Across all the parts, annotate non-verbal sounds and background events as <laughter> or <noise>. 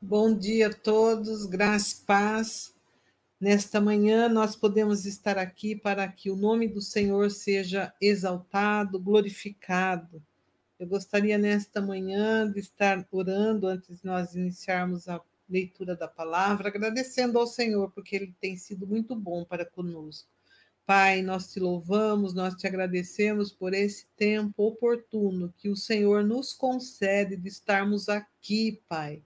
Bom dia a todos, graça e paz. Nesta manhã nós podemos estar aqui para que o nome do Senhor seja exaltado, glorificado. Eu gostaria nesta manhã de estar orando antes de nós iniciarmos a leitura da palavra, agradecendo ao Senhor porque ele tem sido muito bom para conosco. Pai, nós te louvamos, nós te agradecemos por esse tempo oportuno que o Senhor nos concede de estarmos aqui, Pai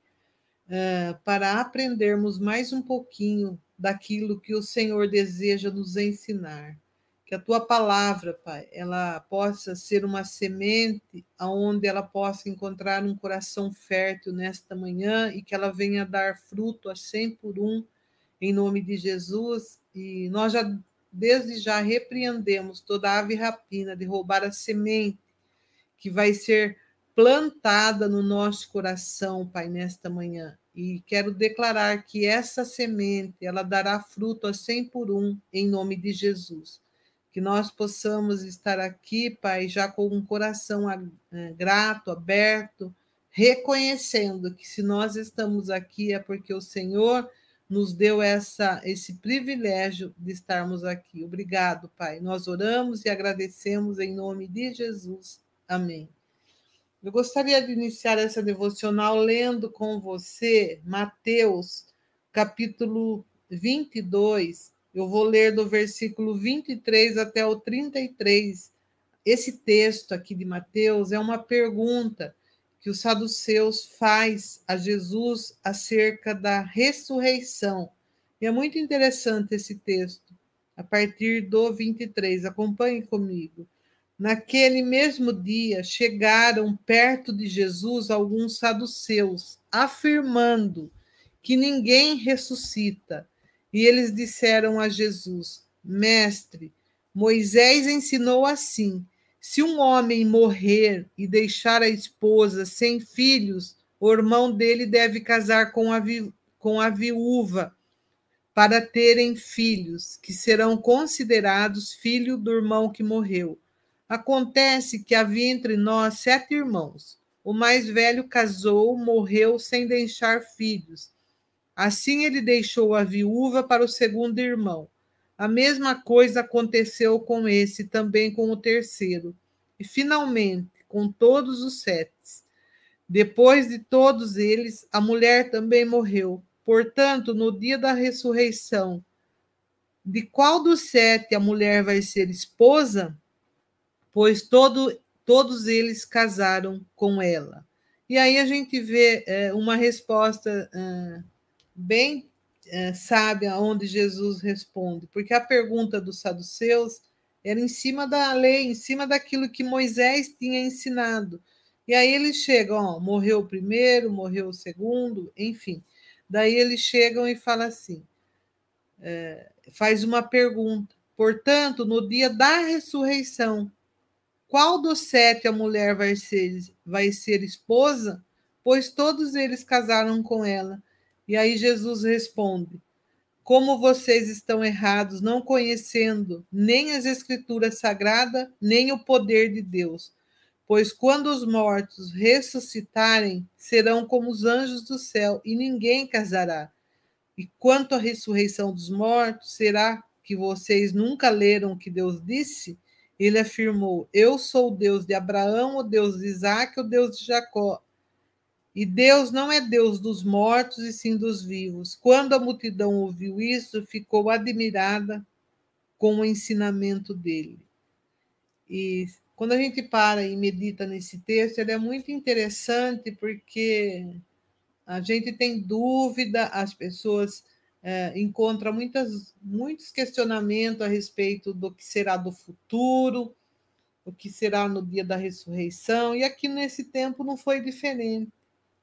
uh, para aprendermos mais um pouquinho daquilo que o Senhor deseja nos ensinar. Que a tua palavra, Pai, ela possa ser uma semente aonde ela possa encontrar um coração fértil nesta manhã e que ela venha dar fruto a cem por um, em nome de Jesus. E nós já, desde já, repreendemos toda ave rapina de roubar a semente que vai ser plantada no nosso coração, Pai, nesta manhã. E quero declarar que essa semente, ela dará fruto a cem por um, em nome de Jesus. Que nós possamos estar aqui, Pai, já com um coração eh, grato, aberto, reconhecendo que se nós estamos aqui é porque o Senhor nos deu essa esse privilégio de estarmos aqui. Obrigado, Pai. Nós oramos e agradecemos em nome de Jesus. Amém. Eu gostaria de iniciar essa devocional lendo com você Mateus, capítulo 22. Eu vou ler do versículo 23 até o 33. Esse texto aqui de Mateus é uma pergunta que os saduceus faz a Jesus acerca da ressurreição. E é muito interessante esse texto, a partir do 23. Acompanhe comigo. Naquele mesmo dia, chegaram perto de Jesus alguns saduceus, afirmando que ninguém ressuscita. E eles disseram a Jesus: Mestre, Moisés ensinou assim: se um homem morrer e deixar a esposa sem filhos, o irmão dele deve casar com a, vi com a viúva para terem filhos, que serão considerados filho do irmão que morreu. Acontece que havia entre nós sete irmãos. O mais velho casou, morreu sem deixar filhos. Assim ele deixou a viúva para o segundo irmão. A mesma coisa aconteceu com esse, também com o terceiro. E finalmente, com todos os sete. Depois de todos eles, a mulher também morreu. Portanto, no dia da ressurreição, de qual dos sete a mulher vai ser esposa? Pois todo, todos eles casaram com ela. E aí a gente vê é, uma resposta é, bem é, sábia onde Jesus responde, porque a pergunta dos saduceus era em cima da lei, em cima daquilo que Moisés tinha ensinado. E aí eles chegam, ó, morreu o primeiro, morreu o segundo, enfim. Daí eles chegam e falam assim, é, faz uma pergunta. Portanto, no dia da ressurreição, qual dos sete a mulher vai ser, vai ser esposa? Pois todos eles casaram com ela. E aí Jesus responde: Como vocês estão errados, não conhecendo nem as Escrituras Sagradas, nem o poder de Deus. Pois quando os mortos ressuscitarem, serão como os anjos do céu, e ninguém casará. E quanto à ressurreição dos mortos, será que vocês nunca leram o que Deus disse? Ele afirmou: Eu sou o Deus de Abraão, o Deus de Isaac, o Deus de Jacó. E Deus não é Deus dos mortos e sim dos vivos. Quando a multidão ouviu isso, ficou admirada com o ensinamento dele. E quando a gente para e medita nesse texto, ele é muito interessante porque a gente tem dúvida, as pessoas é, encontra muitas, muitos questionamentos a respeito do que será do futuro, o que será no dia da ressurreição, e aqui nesse tempo não foi diferente.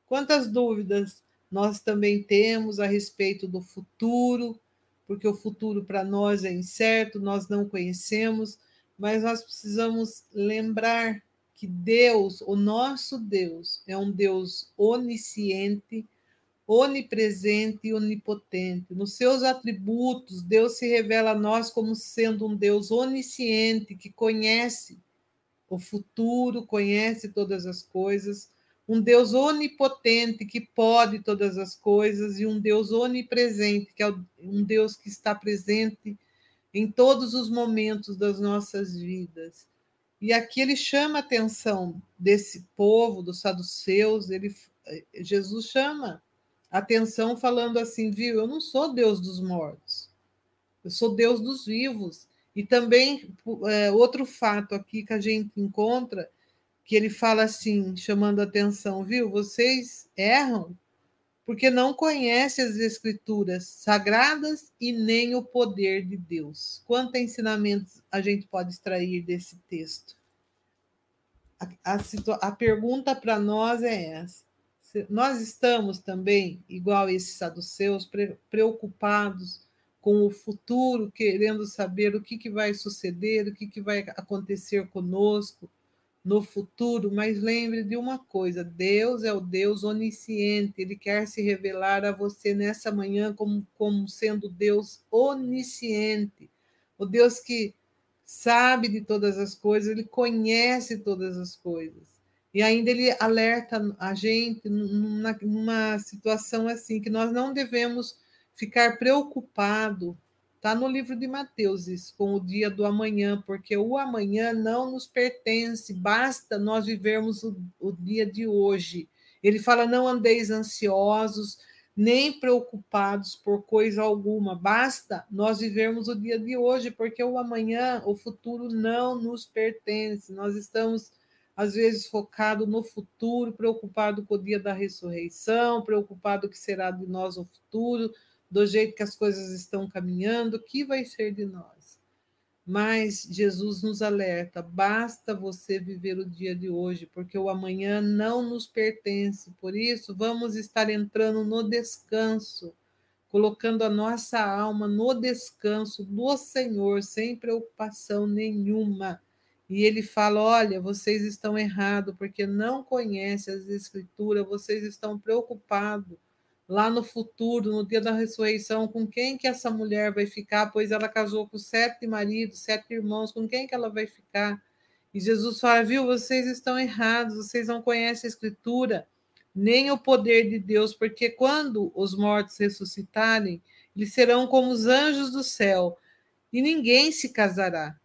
Quantas dúvidas nós também temos a respeito do futuro, porque o futuro para nós é incerto, nós não conhecemos, mas nós precisamos lembrar que Deus, o nosso Deus, é um Deus onisciente, onipresente e onipotente. Nos seus atributos, Deus se revela a nós como sendo um Deus onisciente, que conhece o futuro, conhece todas as coisas. um Deus onipotente que pode todas as coisas e um Deus onipresente, que é um Deus que está presente em todos os momentos das nossas vidas. E aqui ele chama a atenção desse povo, dos saduceus, ele, Jesus chama atenção falando assim, viu, eu não sou Deus dos mortos, eu sou Deus dos vivos. E também é, outro fato aqui que a gente encontra que ele fala assim, chamando atenção, viu? Vocês erram porque não conhecem as escrituras sagradas e nem o poder de Deus. Quantos ensinamentos a gente pode extrair desse texto? A, a, a pergunta para nós é essa. Nós estamos também, igual esses saduceus, pre, preocupados com o futuro, querendo saber o que, que vai suceder, o que, que vai acontecer conosco, no futuro, mas lembre de uma coisa: Deus é o Deus onisciente, ele quer se revelar a você nessa manhã como, como sendo Deus onisciente, o Deus que sabe de todas as coisas, ele conhece todas as coisas. E ainda ele alerta a gente numa, numa situação assim, que nós não devemos ficar preocupado Está no livro de Mateus, isso, com o dia do amanhã, porque o amanhã não nos pertence, basta nós vivermos o, o dia de hoje. Ele fala: não andeis ansiosos, nem preocupados por coisa alguma, basta nós vivermos o dia de hoje, porque o amanhã, o futuro não nos pertence. Nós estamos às vezes focado no futuro, preocupado com o dia da ressurreição, preocupado o que será de nós no futuro, do jeito que as coisas estão caminhando, o que vai ser de nós? Mas Jesus nos alerta: basta você viver o dia de hoje, porque o amanhã não nos pertence. Por isso, vamos estar entrando no descanso, colocando a nossa alma no descanso do Senhor, sem preocupação nenhuma. E ele fala: olha, vocês estão errados, porque não conhecem as Escrituras, vocês estão preocupados lá no futuro, no dia da ressurreição, com quem que essa mulher vai ficar, pois ela casou com sete maridos, sete irmãos, com quem que ela vai ficar? E Jesus fala, viu, vocês estão errados, vocês não conhecem a escritura, nem o poder de Deus, porque quando os mortos ressuscitarem, eles serão como os anjos do céu, e ninguém se casará.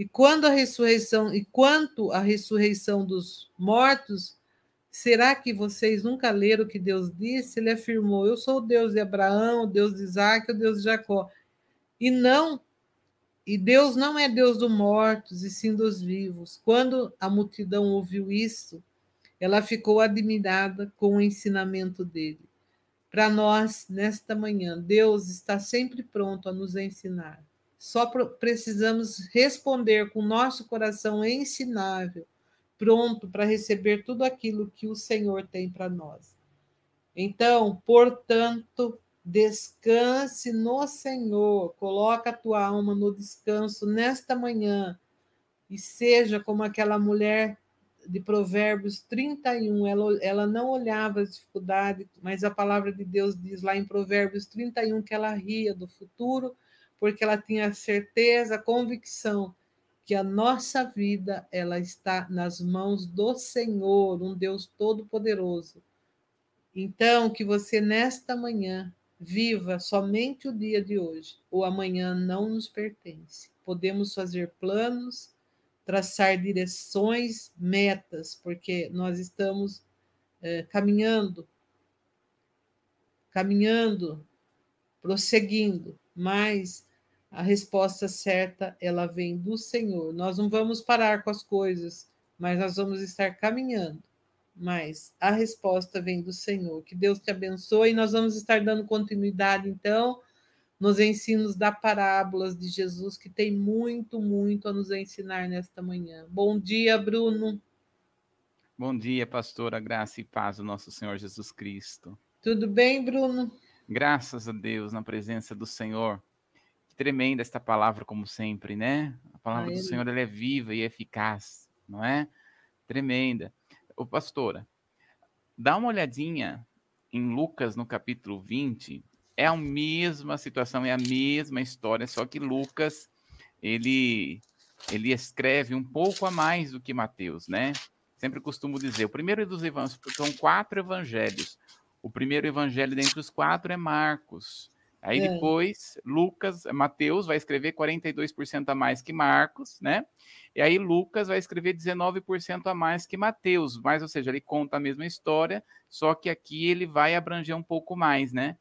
E quando a ressurreição, e quanto à ressurreição dos mortos, Será que vocês nunca leram o que Deus disse? Ele afirmou: Eu sou o Deus de Abraão, o Deus de Isaac, o Deus de Jacó. E não, e Deus não é Deus dos mortos, e sim dos vivos. Quando a multidão ouviu isso, ela ficou admirada com o ensinamento dele. Para nós, nesta manhã, Deus está sempre pronto a nos ensinar. Só precisamos responder com nosso coração ensinável pronto para receber tudo aquilo que o Senhor tem para nós. Então, portanto, descanse no Senhor, coloca a tua alma no descanso nesta manhã e seja como aquela mulher de Provérbios 31, ela, ela não olhava as dificuldades, mas a palavra de Deus diz lá em Provérbios 31 que ela ria do futuro, porque ela tinha certeza, convicção que a nossa vida ela está nas mãos do Senhor, um Deus todo-poderoso. Então, que você nesta manhã viva somente o dia de hoje. O amanhã não nos pertence. Podemos fazer planos, traçar direções, metas, porque nós estamos é, caminhando, caminhando, prosseguindo, mas a resposta certa, ela vem do Senhor. Nós não vamos parar com as coisas, mas nós vamos estar caminhando. Mas a resposta vem do Senhor. Que Deus te abençoe. E nós vamos estar dando continuidade, então, nos ensinos da parábolas de Jesus, que tem muito, muito a nos ensinar nesta manhã. Bom dia, Bruno. Bom dia, pastora. Graça e paz do nosso Senhor Jesus Cristo. Tudo bem, Bruno? Graças a Deus, na presença do Senhor tremenda esta palavra, como sempre, né? A palavra do Senhor ela é viva e eficaz, não é? Tremenda. Ô, pastora, dá uma olhadinha em Lucas, no capítulo 20. É a mesma situação, é a mesma história, só que Lucas, ele, ele escreve um pouco a mais do que Mateus, né? sempre costumo dizer, o primeiro dos evangelhos, são quatro evangelhos. O primeiro evangelho dentre os quatro é Marcos. Aí é. depois, Lucas, Mateus vai escrever 42% a mais que Marcos, né? E aí Lucas vai escrever 19% a mais que Mateus, mas ou seja, ele conta a mesma história, só que aqui ele vai abranger um pouco mais, né?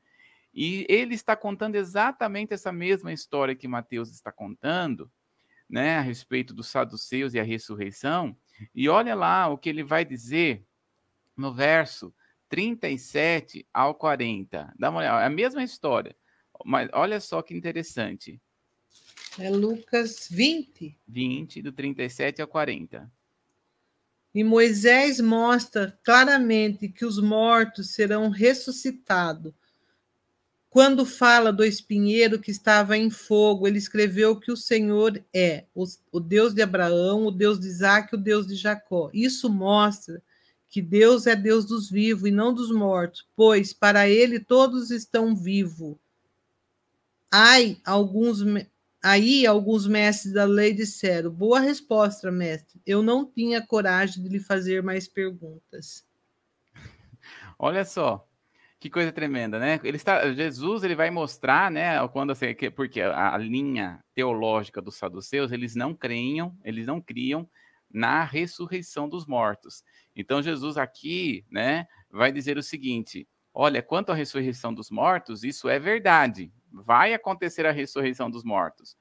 E ele está contando exatamente essa mesma história que Mateus está contando, né, a respeito dos saduceus e a ressurreição. E olha lá o que ele vai dizer no verso 37 ao 40. Dá uma olhada, é a mesma história, mas olha só que interessante. É Lucas 20. 20, do 37 ao 40. E Moisés mostra claramente que os mortos serão ressuscitados quando fala do espinheiro que estava em fogo, ele escreveu que o Senhor é o, Deus de Abraão, o Deus de Isaac, o Deus de Jacó. Isso mostra que Deus é Deus dos vivos e não dos mortos, pois para ele todos estão vivos. Ai, alguns Aí alguns mestres da lei disseram: Boa resposta, mestre. Eu não tinha coragem de lhe fazer mais perguntas. <laughs> Olha só, que coisa tremenda, né? Ele está, Jesus ele vai mostrar, né? Quando assim, porque a, a linha teológica dos saduceus eles não creiam, eles não criam na ressurreição dos mortos. Então Jesus aqui, né, vai dizer o seguinte: olha, quanto à ressurreição dos mortos, isso é verdade. Vai acontecer a ressurreição dos mortos.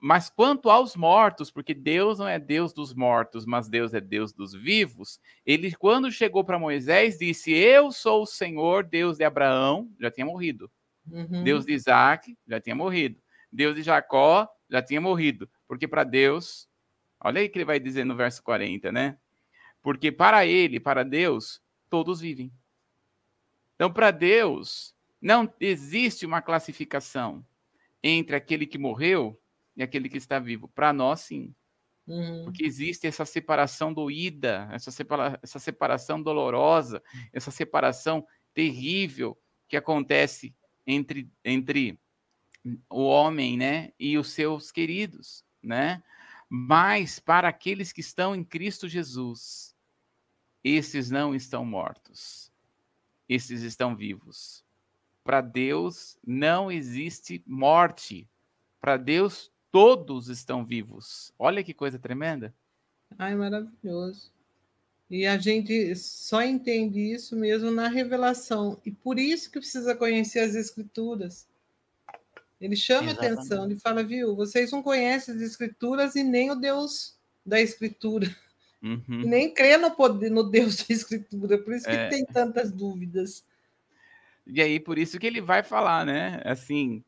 Mas quanto aos mortos, porque Deus não é Deus dos mortos, mas Deus é Deus dos vivos, ele, quando chegou para Moisés, disse: Eu sou o Senhor, Deus de Abraão, já tinha morrido. Uhum. Deus de Isaac, já tinha morrido. Deus de Jacó, já tinha morrido. Porque para Deus, olha aí que ele vai dizer no verso 40, né? Porque para ele, para Deus, todos vivem. Então, para Deus, não existe uma classificação entre aquele que morreu e aquele que está vivo. Para nós, sim. Uhum. Porque existe essa separação doída, essa, separa essa separação dolorosa, essa separação terrível que acontece entre, entre o homem né, e os seus queridos. Né? Mas para aqueles que estão em Cristo Jesus, esses não estão mortos, esses estão vivos. Para Deus não existe morte. Para Deus todos estão vivos. Olha que coisa tremenda. Ai, maravilhoso. E a gente só entende isso mesmo na revelação. E por isso que precisa conhecer as escrituras. Ele chama Exatamente. atenção, ele fala, viu, vocês não conhecem as escrituras e nem o Deus da escritura. Uhum. nem crê no poder, no Deus da escritura, por isso é. que tem tantas dúvidas. E aí, por isso que ele vai falar, né? Assim,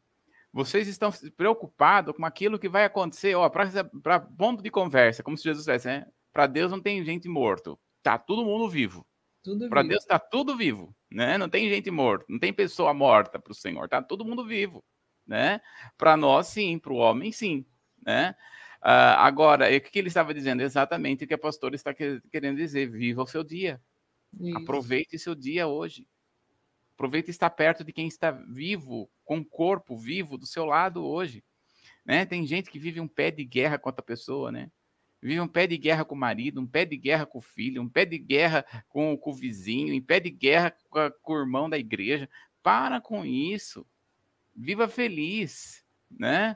vocês estão preocupados com aquilo que vai acontecer, ó, para ponto de conversa, como se Jesus dissesse, né? Para Deus não tem gente morto, tá todo mundo vivo. Para Deus tá tudo vivo, né? Não tem gente morta, não tem pessoa morta para o Senhor, tá todo mundo vivo, né? Para nós sim, para o homem sim, né? Uh, agora, o que ele estava dizendo? Exatamente o que a pastora está querendo dizer: viva o seu dia, Isso. aproveite seu dia hoje. Aproveita estar perto de quem está vivo, com o corpo vivo do seu lado hoje. Né? Tem gente que vive um pé de guerra com outra pessoa, né? Vive um pé de guerra com o marido, um pé de guerra com o filho, um pé de guerra com, com o vizinho, um pé de guerra com, a, com o irmão da igreja. Para com isso. Viva feliz, né?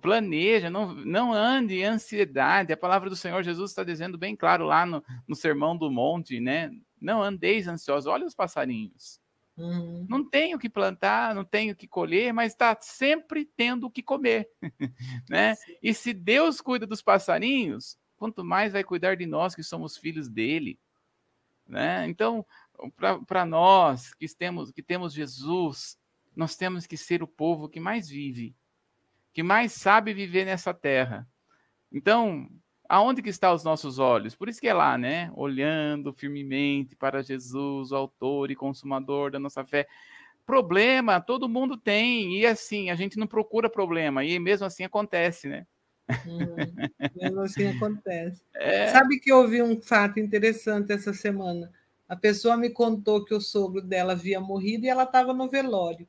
planeja, não, não ande em ansiedade. A palavra do Senhor Jesus está dizendo bem claro lá no, no Sermão do Monte, né? Não andeis ansiosos. Olha os passarinhos. Uhum. Não tenho o que plantar, não tenho o que colher, mas está sempre tendo o que comer. <laughs> né? E se Deus cuida dos passarinhos, quanto mais vai cuidar de nós que somos filhos dele. Né? Então, para nós que temos, que temos Jesus, nós temos que ser o povo que mais vive, que mais sabe viver nessa terra. Então, aonde que estão os nossos olhos? Por isso que é lá, né? Olhando firmemente para Jesus, o autor e consumador da nossa fé. Problema, todo mundo tem, e assim, a gente não procura problema, e mesmo assim acontece, né? Hum, mesmo assim <laughs> acontece. É... Sabe que eu ouvi um fato interessante essa semana? A pessoa me contou que o sogro dela havia morrido e ela estava no velório.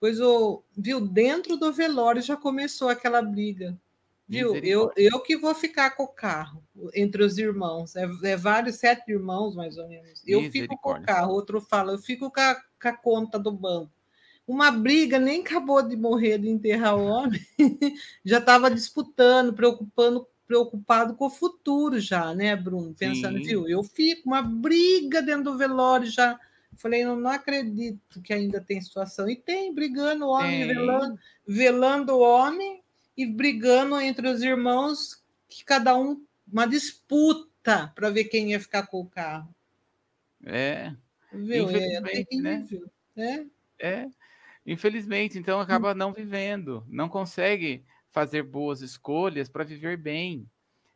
Pois o viu dentro do velório já começou aquela briga Viu? Eu, eu que vou ficar com o carro entre os irmãos. É, é vários, sete irmãos, mais ou menos. Eu fico com o carro, outro fala, eu fico com a, com a conta do banco. Uma briga, nem acabou de morrer de enterrar o homem, <laughs> já estava disputando, preocupando, preocupado com o futuro já, né, Bruno? Pensando, Sim. viu? Eu fico, uma briga dentro do velório já. Falei, não, não acredito que ainda tem situação. E tem, brigando o homem, velando, velando o homem e brigando entre os irmãos, que cada um, uma disputa para ver quem ia ficar com o carro. É. Viu? É terrível, né? É. é. Infelizmente, então acaba não vivendo, não consegue fazer boas escolhas para viver bem.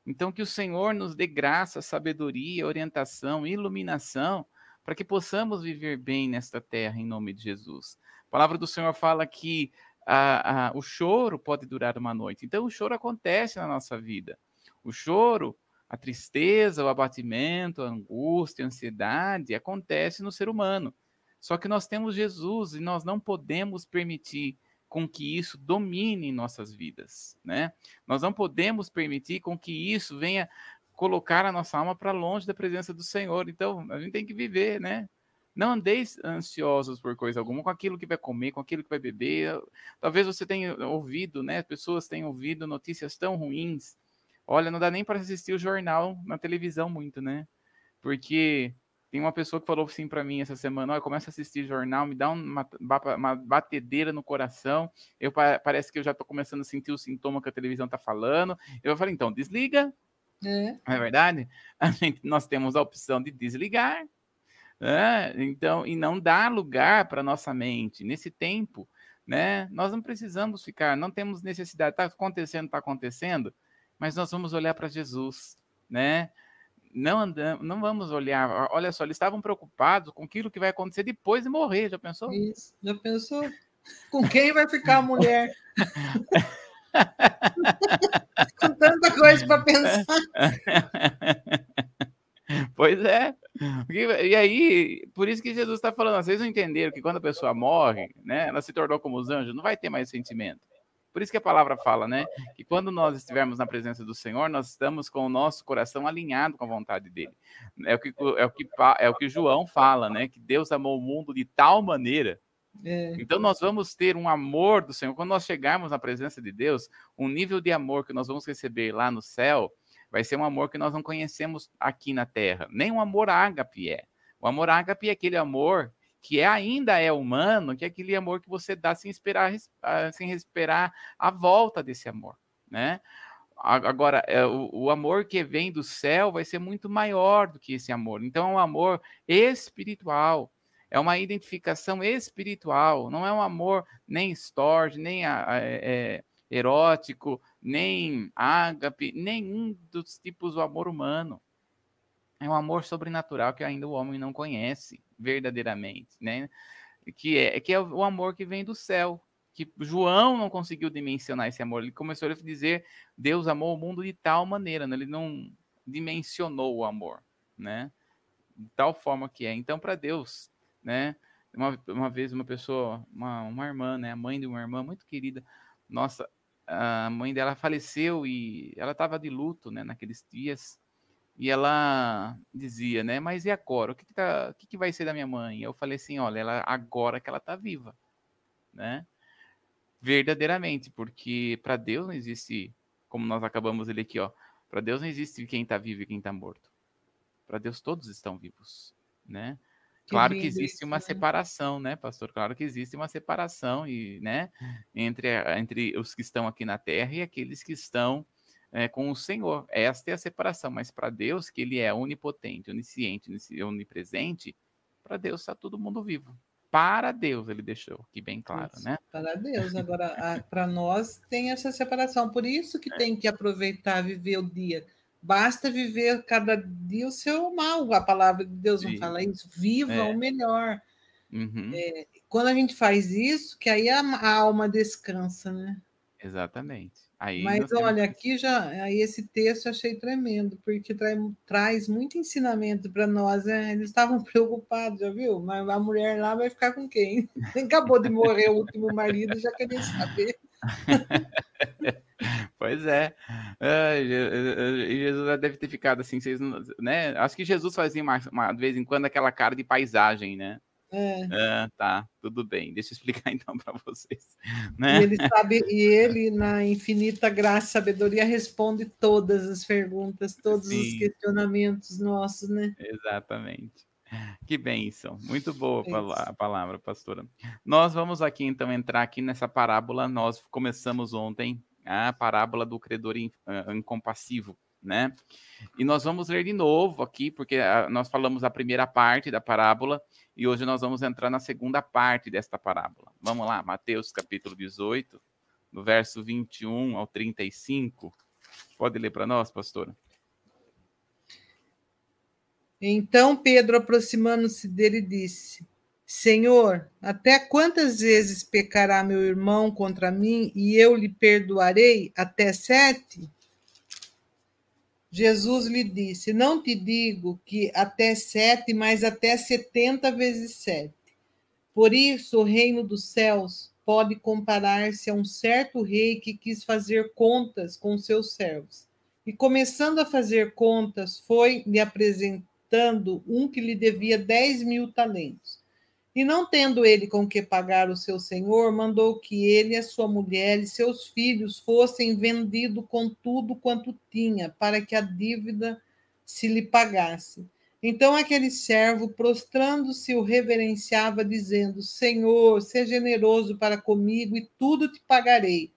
Então, que o Senhor nos dê graça, sabedoria, orientação, iluminação, para que possamos viver bem nesta terra, em nome de Jesus. A palavra do Senhor fala que a, a, o choro pode durar uma noite. Então, o choro acontece na nossa vida. O choro, a tristeza, o abatimento, a angústia, a ansiedade acontece no ser humano. Só que nós temos Jesus e nós não podemos permitir com que isso domine nossas vidas, né? Nós não podemos permitir com que isso venha colocar a nossa alma para longe da presença do Senhor. Então, a gente tem que viver, né? Não andeis ansiosos por coisa alguma, com aquilo que vai comer, com aquilo que vai beber. Talvez você tenha ouvido, né? Pessoas tenham ouvido notícias tão ruins. Olha, não dá nem para assistir o jornal na televisão muito, né? Porque tem uma pessoa que falou assim para mim essa semana: olha, começa a assistir jornal, me dá uma, uma batedeira no coração. Eu parece que eu já estou começando a sentir o sintoma que a televisão está falando. Eu falei: então, desliga. É. Não é verdade? <laughs> A gente, nós temos a opção de desligar. Né? Então, e não dar lugar para nossa mente nesse tempo, né? Nós não precisamos ficar, não temos necessidade. Está acontecendo, está acontecendo, mas nós vamos olhar para Jesus, né? não andamos, não vamos olhar. Olha só, eles estavam preocupados com aquilo que vai acontecer depois de morrer. Já pensou? Isso, já pensou? Com quem vai ficar a mulher? <laughs> com tanta coisa para pensar. <laughs> Pois é. E aí, por isso que Jesus está falando, vocês não entenderam que quando a pessoa morre, né, ela se tornou como os anjos, não vai ter mais sentimento. Por isso que a palavra fala, né? Que quando nós estivermos na presença do Senhor, nós estamos com o nosso coração alinhado com a vontade dele. É o que, é o que, é o que João fala, né? Que Deus amou o mundo de tal maneira. É. Então nós vamos ter um amor do Senhor. Quando nós chegarmos na presença de Deus, um nível de amor que nós vamos receber lá no céu vai ser um amor que nós não conhecemos aqui na terra. Nem um amor ágape é. O amor ágape é aquele amor que é, ainda é humano, que é aquele amor que você dá sem esperar, ah, sem esperar a volta desse amor, né? Agora, é, o, amor que vem do céu vai ser muito maior do que esse amor. Então, é um amor espiritual, é uma identificação espiritual, não é um amor nem storge, nem a, a, é, erótico, nem ágape, nenhum dos tipos do amor humano. É um amor sobrenatural que ainda o homem não conhece verdadeiramente, né? Que é, que é o amor que vem do céu, que João não conseguiu dimensionar esse amor. Ele começou a dizer Deus amou o mundo de tal maneira, né? ele não dimensionou o amor, né? De tal forma que é. Então, para Deus, né? Uma, uma vez uma pessoa, uma, uma irmã, né? A mãe de uma irmã muito querida, nossa, a mãe dela faleceu e ela estava de luto, né? Naqueles dias. E ela dizia, né? Mas e agora? O que, que, tá, o que, que vai ser da minha mãe? Eu falei assim, olha, ela, agora que ela está viva, né? Verdadeiramente, porque para Deus não existe, como nós acabamos de ler aqui, ó, para Deus não existe quem está vivo e quem está morto. Para Deus todos estão vivos, né? Que claro que existe uma separação, né, pastor? Claro que existe uma separação e, né, entre, entre os que estão aqui na Terra e aqueles que estão é, com o Senhor. Esta é a separação, mas para Deus, que Ele é onipotente, onisciente, onipresente, para Deus está todo mundo vivo. Para Deus, ele deixou aqui bem claro, isso, né? Para Deus. <laughs> Agora, para nós tem essa separação. Por isso que é. tem que aproveitar, viver o dia. Basta viver cada dia o seu mal. A palavra de Deus não Sim. fala isso. Viva é. o melhor. Uhum. É, quando a gente faz isso, que aí a, a alma descansa, né? Exatamente. Aí Mas olha, temos... aqui já, aí esse texto eu achei tremendo, porque traz muito ensinamento para nós. Né? Eles estavam <laughs> preocupados, já viu? Mas a mulher lá vai ficar com quem? <laughs> Acabou de morrer o último marido, já queria saber. <laughs> Pois é. E Jesus deve ter ficado assim, vocês, né? Acho que Jesus fazia uma, uma, de vez em quando aquela cara de paisagem, né? É. Ah, tá, tudo bem. Deixa eu explicar <laughs> então para vocês. Né? E ele sabe, e ele, na infinita graça e sabedoria, responde todas as perguntas, todos Sim. os questionamentos nossos, né? Exatamente. Que bênção. Muito boa a palavra, pastora. Nós vamos aqui então entrar aqui nessa parábola. Nós começamos ontem a parábola do credor incompassivo, né? E nós vamos ler de novo aqui, porque ah, nós falamos a primeira parte da parábola e hoje nós vamos entrar na segunda parte desta parábola. Vamos lá, Mateus capítulo 18, do verso 21 ao 35. Pode ler para nós, pastora? Então Pedro, aproximando-se dele, disse: Senhor, até quantas vezes pecará meu irmão contra mim e eu lhe perdoarei? Até sete? Jesus lhe disse: Não te digo que até sete, mas até setenta vezes sete. Por isso, o reino dos céus pode comparar-se a um certo rei que quis fazer contas com seus servos. E começando a fazer contas, foi lhe apresentando um que lhe devia dez mil talentos. E não tendo ele com que pagar o seu senhor, mandou que ele, a sua mulher e seus filhos fossem vendidos com tudo quanto tinha, para que a dívida se lhe pagasse. Então aquele servo, prostrando-se, o reverenciava, dizendo: Senhor, seja generoso para comigo e tudo te pagarei.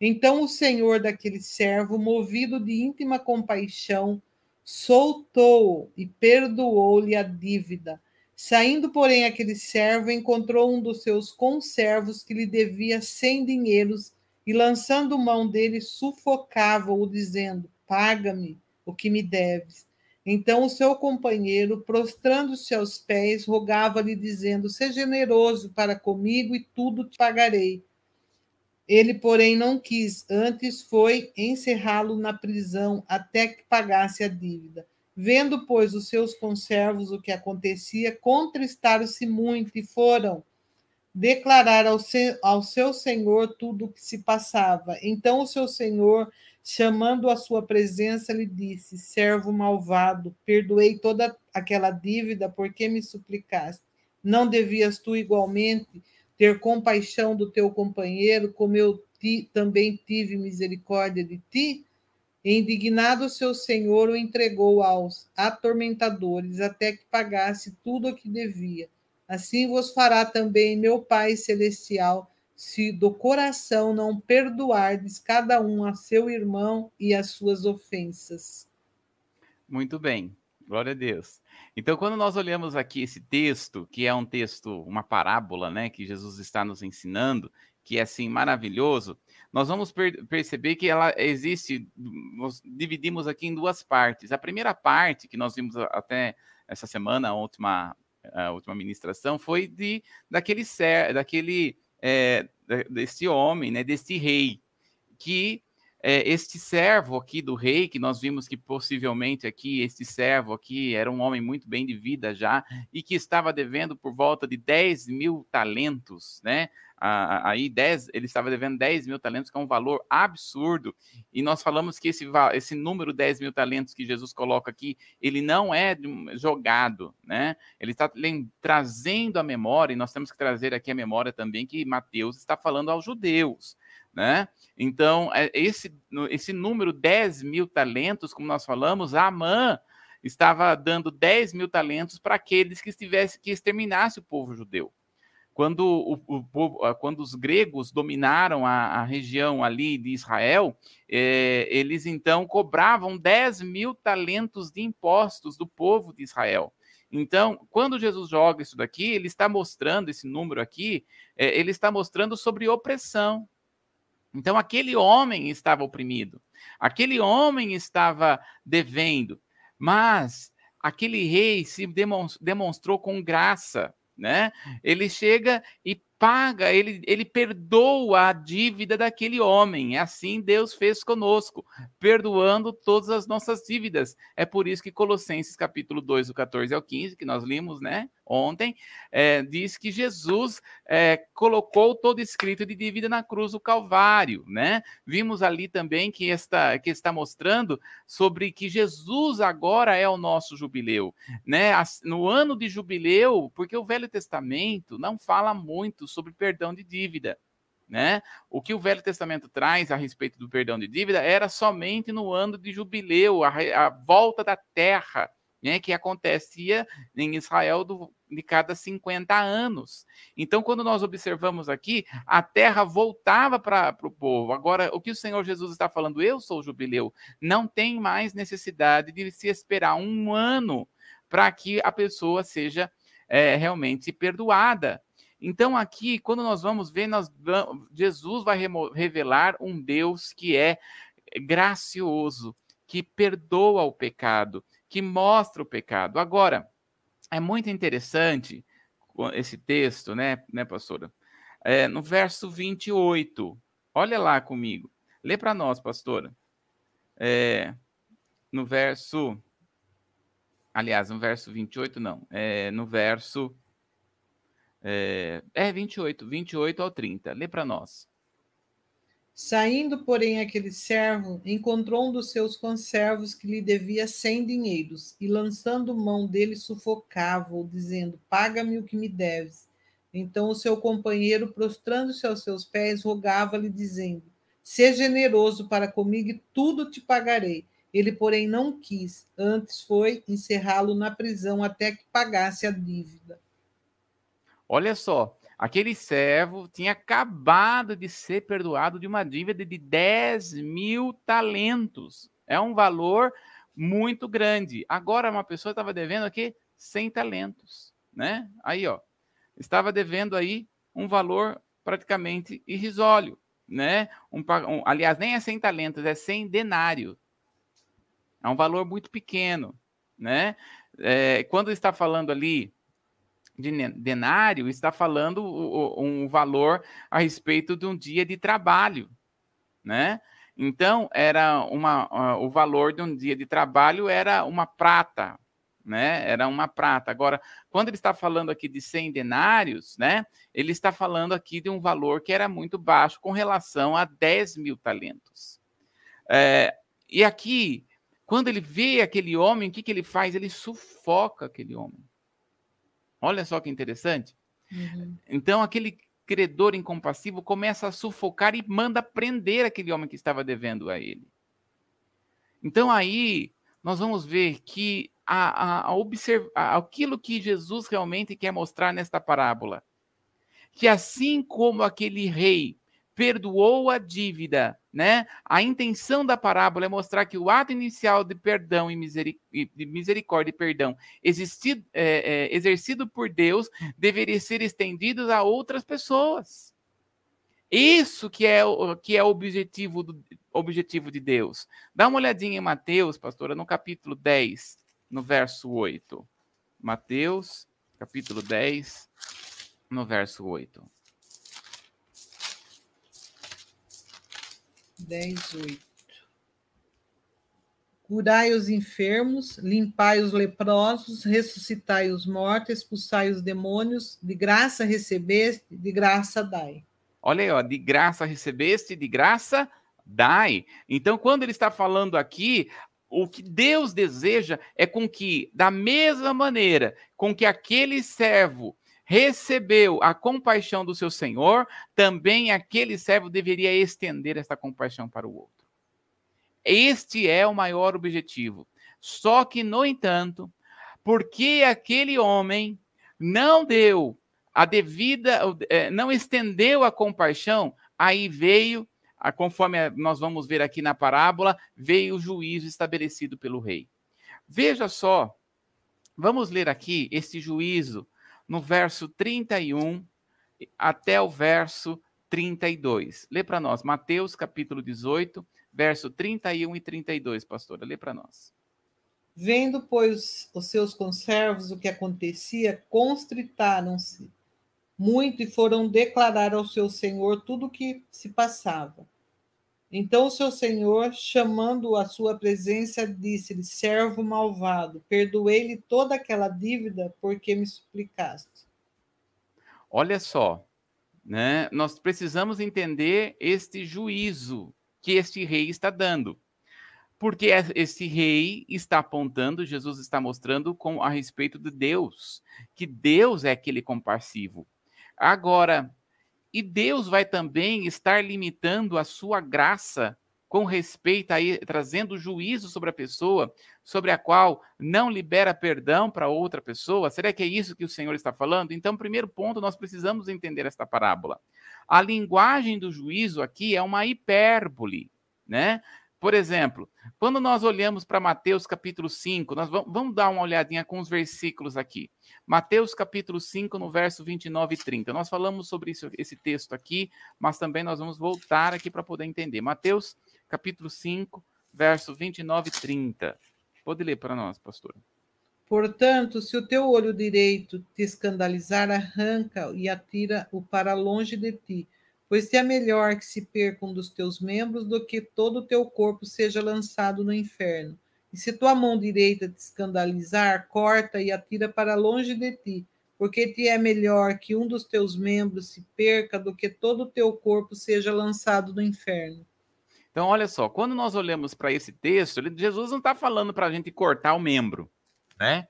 Então o senhor daquele servo, movido de íntima compaixão, soltou-o e perdoou-lhe a dívida. Saindo, porém, aquele servo encontrou um dos seus conservos que lhe devia cem dinheiros e, lançando mão dele, sufocava-o, dizendo: Paga-me o que me deves. Então o seu companheiro, prostrando-se aos pés, rogava-lhe, dizendo: Seja generoso para comigo e tudo te pagarei. Ele, porém, não quis, antes foi encerrá-lo na prisão até que pagasse a dívida. Vendo, pois, os seus conservos o que acontecia, contristaram-se muito e foram declarar ao, se, ao seu senhor tudo o que se passava. Então o seu senhor, chamando a sua presença, lhe disse: Servo malvado, perdoei toda aquela dívida porque me suplicaste. Não devias tu igualmente ter compaixão do teu companheiro, como eu ti, também tive misericórdia de ti? Indignado seu senhor o entregou aos atormentadores até que pagasse tudo o que devia. Assim vos fará também meu Pai celestial, se do coração não perdoardes cada um a seu irmão e as suas ofensas. Muito bem. Glória a Deus. Então, quando nós olhamos aqui esse texto, que é um texto, uma parábola, né, que Jesus está nos ensinando, que é assim maravilhoso, nós vamos per perceber que ela existe, nós dividimos aqui em duas partes. A primeira parte, que nós vimos até essa semana, a última, a última ministração, foi de daquele daquele é, desse homem, né, desse rei, que é, este servo aqui do rei, que nós vimos que possivelmente aqui, este servo aqui era um homem muito bem de vida já, e que estava devendo por volta de 10 mil talentos, né? aí 10, ele estava devendo 10 mil talentos, que é um valor absurdo. E nós falamos que esse, esse número 10 mil talentos que Jesus coloca aqui, ele não é jogado, né? Ele está trazendo a memória, e nós temos que trazer aqui a memória também que Mateus está falando aos judeus. Né? Então, é, esse, esse número 10 mil talentos, como nós falamos, Amã estava dando 10 mil talentos para aqueles que estivesse que exterminasse o povo judeu. Quando, o, o ah, quando os gregos dominaram a, a região ali de Israel, é, eles então cobravam 10 mil talentos de impostos do povo de Israel. Então, quando Jesus joga isso daqui, ele está mostrando esse número aqui, é, ele está mostrando sobre opressão. Então, aquele homem estava oprimido, aquele homem estava devendo, mas aquele rei se demonstrou com graça né? Ele chega e paga, ele, ele perdoa a dívida daquele homem. É assim Deus fez conosco, perdoando todas as nossas dívidas. É por isso que Colossenses capítulo 2, do 14 ao 15, que nós limos, né, ontem, é, diz que Jesus é, colocou todo escrito de dívida na cruz do Calvário, né? Vimos ali também que está, que está mostrando sobre que Jesus agora é o nosso jubileu, né? No ano de jubileu, porque o Velho Testamento não fala muito sobre perdão de dívida. Né? O que o Velho Testamento traz a respeito do perdão de dívida era somente no ano de jubileu, a, a volta da terra, né, que acontecia em Israel do, de cada 50 anos. Então, quando nós observamos aqui, a terra voltava para o povo. Agora, o que o Senhor Jesus está falando? Eu sou o jubileu. Não tem mais necessidade de se esperar um ano para que a pessoa seja é, realmente perdoada. Então, aqui, quando nós vamos ver, nós, Jesus vai revelar um Deus que é gracioso, que perdoa o pecado, que mostra o pecado. Agora, é muito interessante esse texto, né, né pastora? É, no verso 28, olha lá comigo. Lê para nós, pastora. É, no verso. Aliás, no verso 28, não. É, no verso é, é 28, 28 ao 30. Lê para nós. Saindo, porém, aquele servo encontrou um dos seus conservos que lhe devia cem dinheiros, e lançando mão dele, sufocava-o, dizendo: Paga-me o que me deves. Então o seu companheiro, prostrando-se aos seus pés, rogava-lhe, dizendo: Seja generoso para comigo e tudo te pagarei. Ele, porém, não quis, antes foi encerrá-lo na prisão até que pagasse a dívida. Olha só, aquele servo tinha acabado de ser perdoado de uma dívida de 10 mil talentos. É um valor muito grande. Agora, uma pessoa estava devendo aqui 100 talentos, né? Aí, ó, estava devendo aí um valor praticamente irrisório, né? Um, um, aliás, nem é 100 talentos, é 100 denário. É um valor muito pequeno, né? É, quando está falando ali de denário está falando um valor a respeito de um dia de trabalho, né? Então era uma o valor de um dia de trabalho era uma prata, né? Era uma prata. Agora, quando ele está falando aqui de 100 denários, né? Ele está falando aqui de um valor que era muito baixo com relação a 10 mil talentos. É, e aqui, quando ele vê aquele homem, o que, que ele faz? Ele sufoca aquele homem. Olha só que interessante. Uhum. Então, aquele credor incompassivo começa a sufocar e manda prender aquele homem que estava devendo a ele. Então, aí, nós vamos ver que a, a, a observa, aquilo que Jesus realmente quer mostrar nesta parábola, que assim como aquele rei perdoou a dívida, né? A intenção da parábola é mostrar que o ato inicial de perdão e misericórdia e perdão existido, é, é, exercido por Deus deveria ser estendido a outras pessoas. Isso que é, que é o objetivo, do, objetivo de Deus. Dá uma olhadinha em Mateus, pastora, no capítulo 10, no verso 8. Mateus, capítulo 10, no verso 8. 10, 8. Curai os enfermos, limpai os leprosos, ressuscitai os mortos, expulsai os demônios, de graça recebeste, de graça dai. Olha aí, ó, de graça recebeste, de graça dai. Então, quando ele está falando aqui, o que Deus deseja é com que, da mesma maneira com que aquele servo recebeu a compaixão do seu senhor, também aquele servo deveria estender essa compaixão para o outro. Este é o maior objetivo. Só que, no entanto, porque aquele homem não deu a devida, é, não estendeu a compaixão, aí veio, conforme nós vamos ver aqui na parábola, veio o juízo estabelecido pelo rei. Veja só, vamos ler aqui esse juízo no verso 31 até o verso 32. Lê para nós, Mateus capítulo 18, verso 31 e 32, pastora. Lê para nós. Vendo, pois, os seus conservos o que acontecia, constritaram-se muito e foram declarar ao seu senhor tudo o que se passava. Então o seu senhor, chamando-o à sua presença, disse-lhe: Servo malvado, perdoei-lhe toda aquela dívida porque me suplicaste. Olha só, né? Nós precisamos entender este juízo que este rei está dando. Porque esse rei está apontando, Jesus está mostrando com a respeito de Deus, que Deus é aquele compassivo. Agora, e Deus vai também estar limitando a sua graça com respeito a trazendo juízo sobre a pessoa, sobre a qual não libera perdão para outra pessoa? Será que é isso que o Senhor está falando? Então, primeiro ponto, nós precisamos entender esta parábola. A linguagem do juízo aqui é uma hipérbole, né? Por exemplo, quando nós olhamos para Mateus capítulo 5, nós vamos, vamos, dar uma olhadinha com os versículos aqui. Mateus capítulo 5, no verso 29 e 30. Nós falamos sobre isso, esse texto aqui, mas também nós vamos voltar aqui para poder entender. Mateus capítulo 5, verso 29 e 30. Pode ler para nós, pastor. Portanto, se o teu olho direito te escandalizar, arranca e atira-o para longe de ti Pois é melhor que se perca um dos teus membros do que todo o teu corpo seja lançado no inferno. E se tua mão direita te escandalizar, corta e atira para longe de ti, porque te é melhor que um dos teus membros se perca do que todo o teu corpo seja lançado no inferno. Então, olha só, quando nós olhamos para esse texto, Jesus não está falando para a gente cortar o membro, né?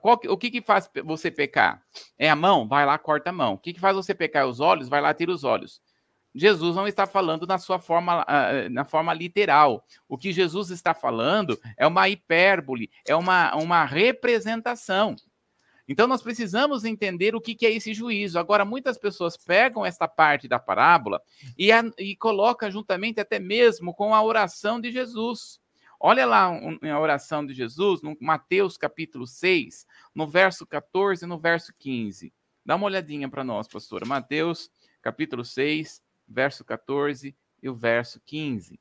Qual, o que, que faz você pecar? É a mão? Vai lá, corta a mão. O que, que faz você pecar? Os olhos? Vai lá, tira os olhos. Jesus não está falando na sua forma, ah, na forma literal. O que Jesus está falando é uma hipérbole, é uma, uma representação. Então, nós precisamos entender o que, que é esse juízo. Agora, muitas pessoas pegam esta parte da parábola e, a, e colocam juntamente até mesmo com a oração de Jesus. Olha lá a oração de Jesus, no Mateus capítulo 6, no verso 14 e no verso 15. Dá uma olhadinha para nós, pastora. Mateus capítulo 6, verso 14 e o verso 15.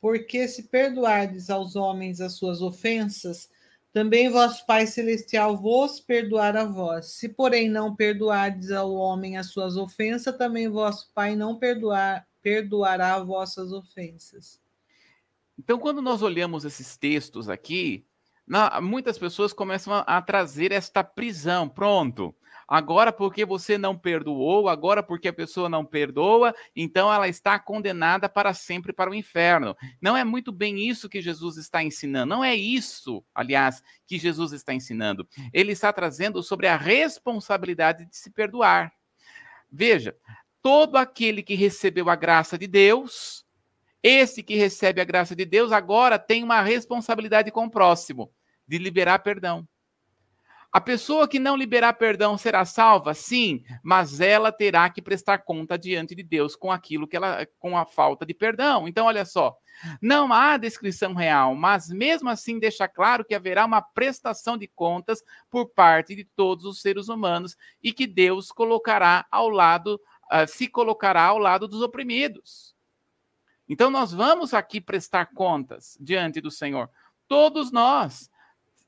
Porque se perdoardes aos homens as suas ofensas, também vosso Pai Celestial vos perdoará a vós. Se, porém, não perdoardes ao homem as suas ofensas, também vosso Pai não perdoar, perdoará vossas ofensas. Então, quando nós olhamos esses textos aqui, muitas pessoas começam a, a trazer esta prisão. Pronto, Agora, porque você não perdoou, agora porque a pessoa não perdoa, então ela está condenada para sempre para o inferno. Não é muito bem isso que Jesus está ensinando. Não é isso, aliás, que Jesus está ensinando. Ele está trazendo sobre a responsabilidade de se perdoar. Veja, todo aquele que recebeu a graça de Deus, esse que recebe a graça de Deus, agora tem uma responsabilidade com o próximo, de liberar perdão. A pessoa que não liberar perdão será salva? Sim, mas ela terá que prestar conta diante de Deus com aquilo que ela com a falta de perdão. Então olha só, não há descrição real, mas mesmo assim deixa claro que haverá uma prestação de contas por parte de todos os seres humanos e que Deus colocará ao lado, uh, se colocará ao lado dos oprimidos. Então nós vamos aqui prestar contas diante do Senhor, todos nós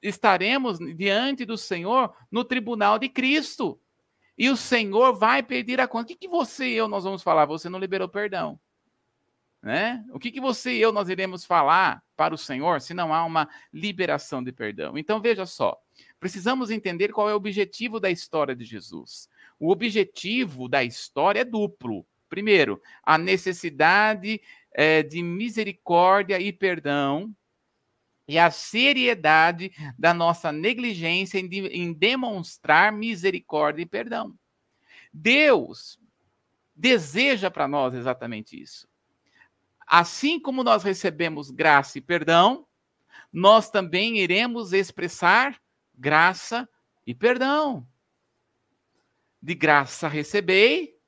estaremos diante do Senhor no tribunal de Cristo. E o Senhor vai pedir a conta. O que, que você e eu nós vamos falar? Você não liberou perdão. Né? O que, que você e eu nós iremos falar para o Senhor se não há uma liberação de perdão? Então veja só, precisamos entender qual é o objetivo da história de Jesus. O objetivo da história é duplo. Primeiro, a necessidade é, de misericórdia e perdão e a seriedade da nossa negligência em, em demonstrar misericórdia e perdão. Deus deseja para nós exatamente isso. Assim como nós recebemos graça e perdão, nós também iremos expressar graça e perdão. De graça recebei,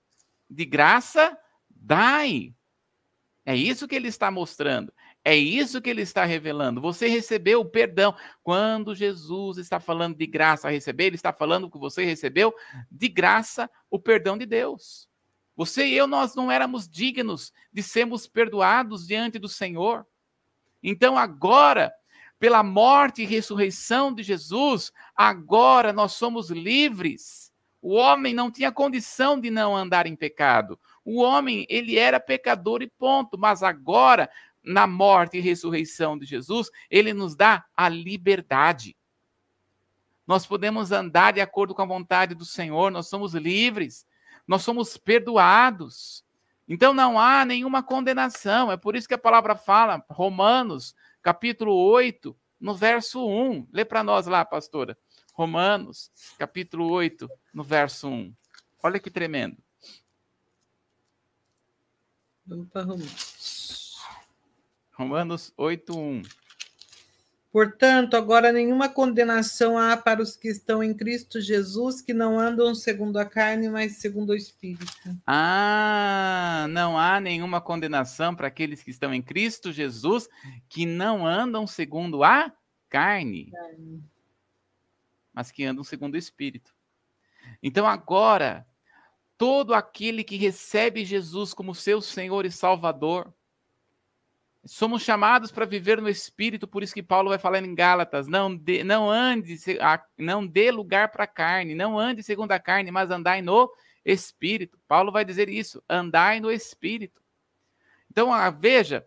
de graça dai. É isso que ele está mostrando. É isso que ele está revelando. Você recebeu o perdão. Quando Jesus está falando de graça a receber, ele está falando que você recebeu de graça o perdão de Deus. Você e eu, nós não éramos dignos de sermos perdoados diante do Senhor. Então, agora, pela morte e ressurreição de Jesus, agora nós somos livres. O homem não tinha condição de não andar em pecado. O homem, ele era pecador e ponto. Mas agora, na morte e ressurreição de Jesus, ele nos dá a liberdade. Nós podemos andar de acordo com a vontade do Senhor, nós somos livres, nós somos perdoados. Então não há nenhuma condenação. É por isso que a palavra fala, Romanos, capítulo 8, no verso 1. Lê para nós lá, pastora. Romanos, capítulo 8, no verso 1. Olha que tremendo. Vamos para Romanos. Romanos 8, 1. Portanto, agora nenhuma condenação há para os que estão em Cristo Jesus, que não andam segundo a carne, mas segundo o Espírito. Ah, não há nenhuma condenação para aqueles que estão em Cristo Jesus, que não andam segundo a carne. carne mas que andam segundo o Espírito. Então agora, todo aquele que recebe Jesus como seu Senhor e Salvador, somos chamados para viver no Espírito, por isso que Paulo vai falando em Gálatas, não, não ande, não dê lugar para a carne, não ande segundo a carne, mas andai no Espírito. Paulo vai dizer isso, andai no Espírito. Então, veja,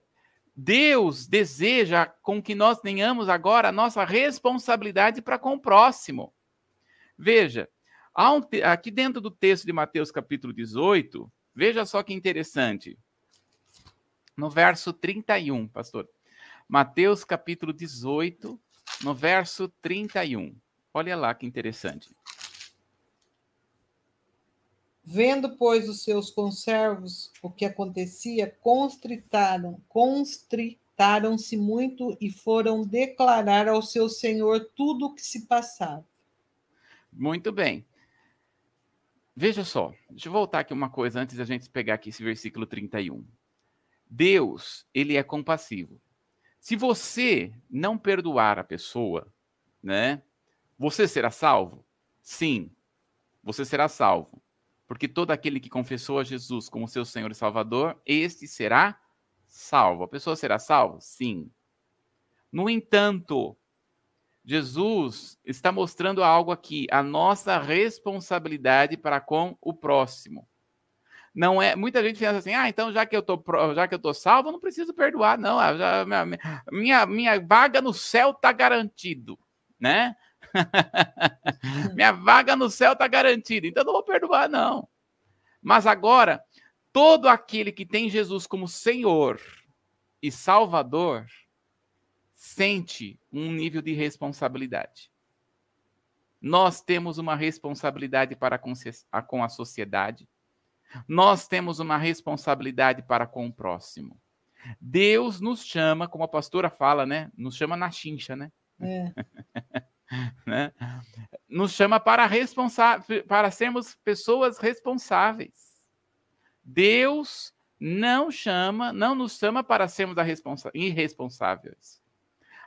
Deus deseja com que nós tenhamos agora a nossa responsabilidade para com o próximo. Veja, aqui dentro do texto de Mateus capítulo 18, veja só que interessante. No verso 31, pastor. Mateus capítulo 18, no verso 31. Olha lá que interessante. Vendo, pois, os seus conservos o que acontecia, constritaram, constritaram-se muito e foram declarar ao seu senhor tudo o que se passava. Muito bem. Veja só, deixa eu voltar aqui uma coisa antes da gente pegar aqui esse versículo 31. Deus, ele é compassivo. Se você não perdoar a pessoa, né? Você será salvo? Sim, você será salvo porque todo aquele que confessou a Jesus como seu Senhor e Salvador, este será salvo. A pessoa será salva? Sim. No entanto, Jesus está mostrando algo aqui, a nossa responsabilidade para com o próximo. Não é, muita gente pensa assim: "Ah, então já que eu tô já que eu tô salvo, eu não preciso perdoar, não. Já, minha, minha, minha vaga no céu está garantido", né? <laughs> Minha vaga no céu está garantida, então não vou perdoar, não. Mas agora, todo aquele que tem Jesus como Senhor e Salvador sente um nível de responsabilidade. Nós temos uma responsabilidade para com a sociedade. Nós temos uma responsabilidade para com o próximo. Deus nos chama, como a pastora fala, né? Nos chama na chincha, né? É. <laughs> né? Nos chama para, responsa para sermos pessoas responsáveis. Deus não chama, não nos chama para sermos irresponsáveis.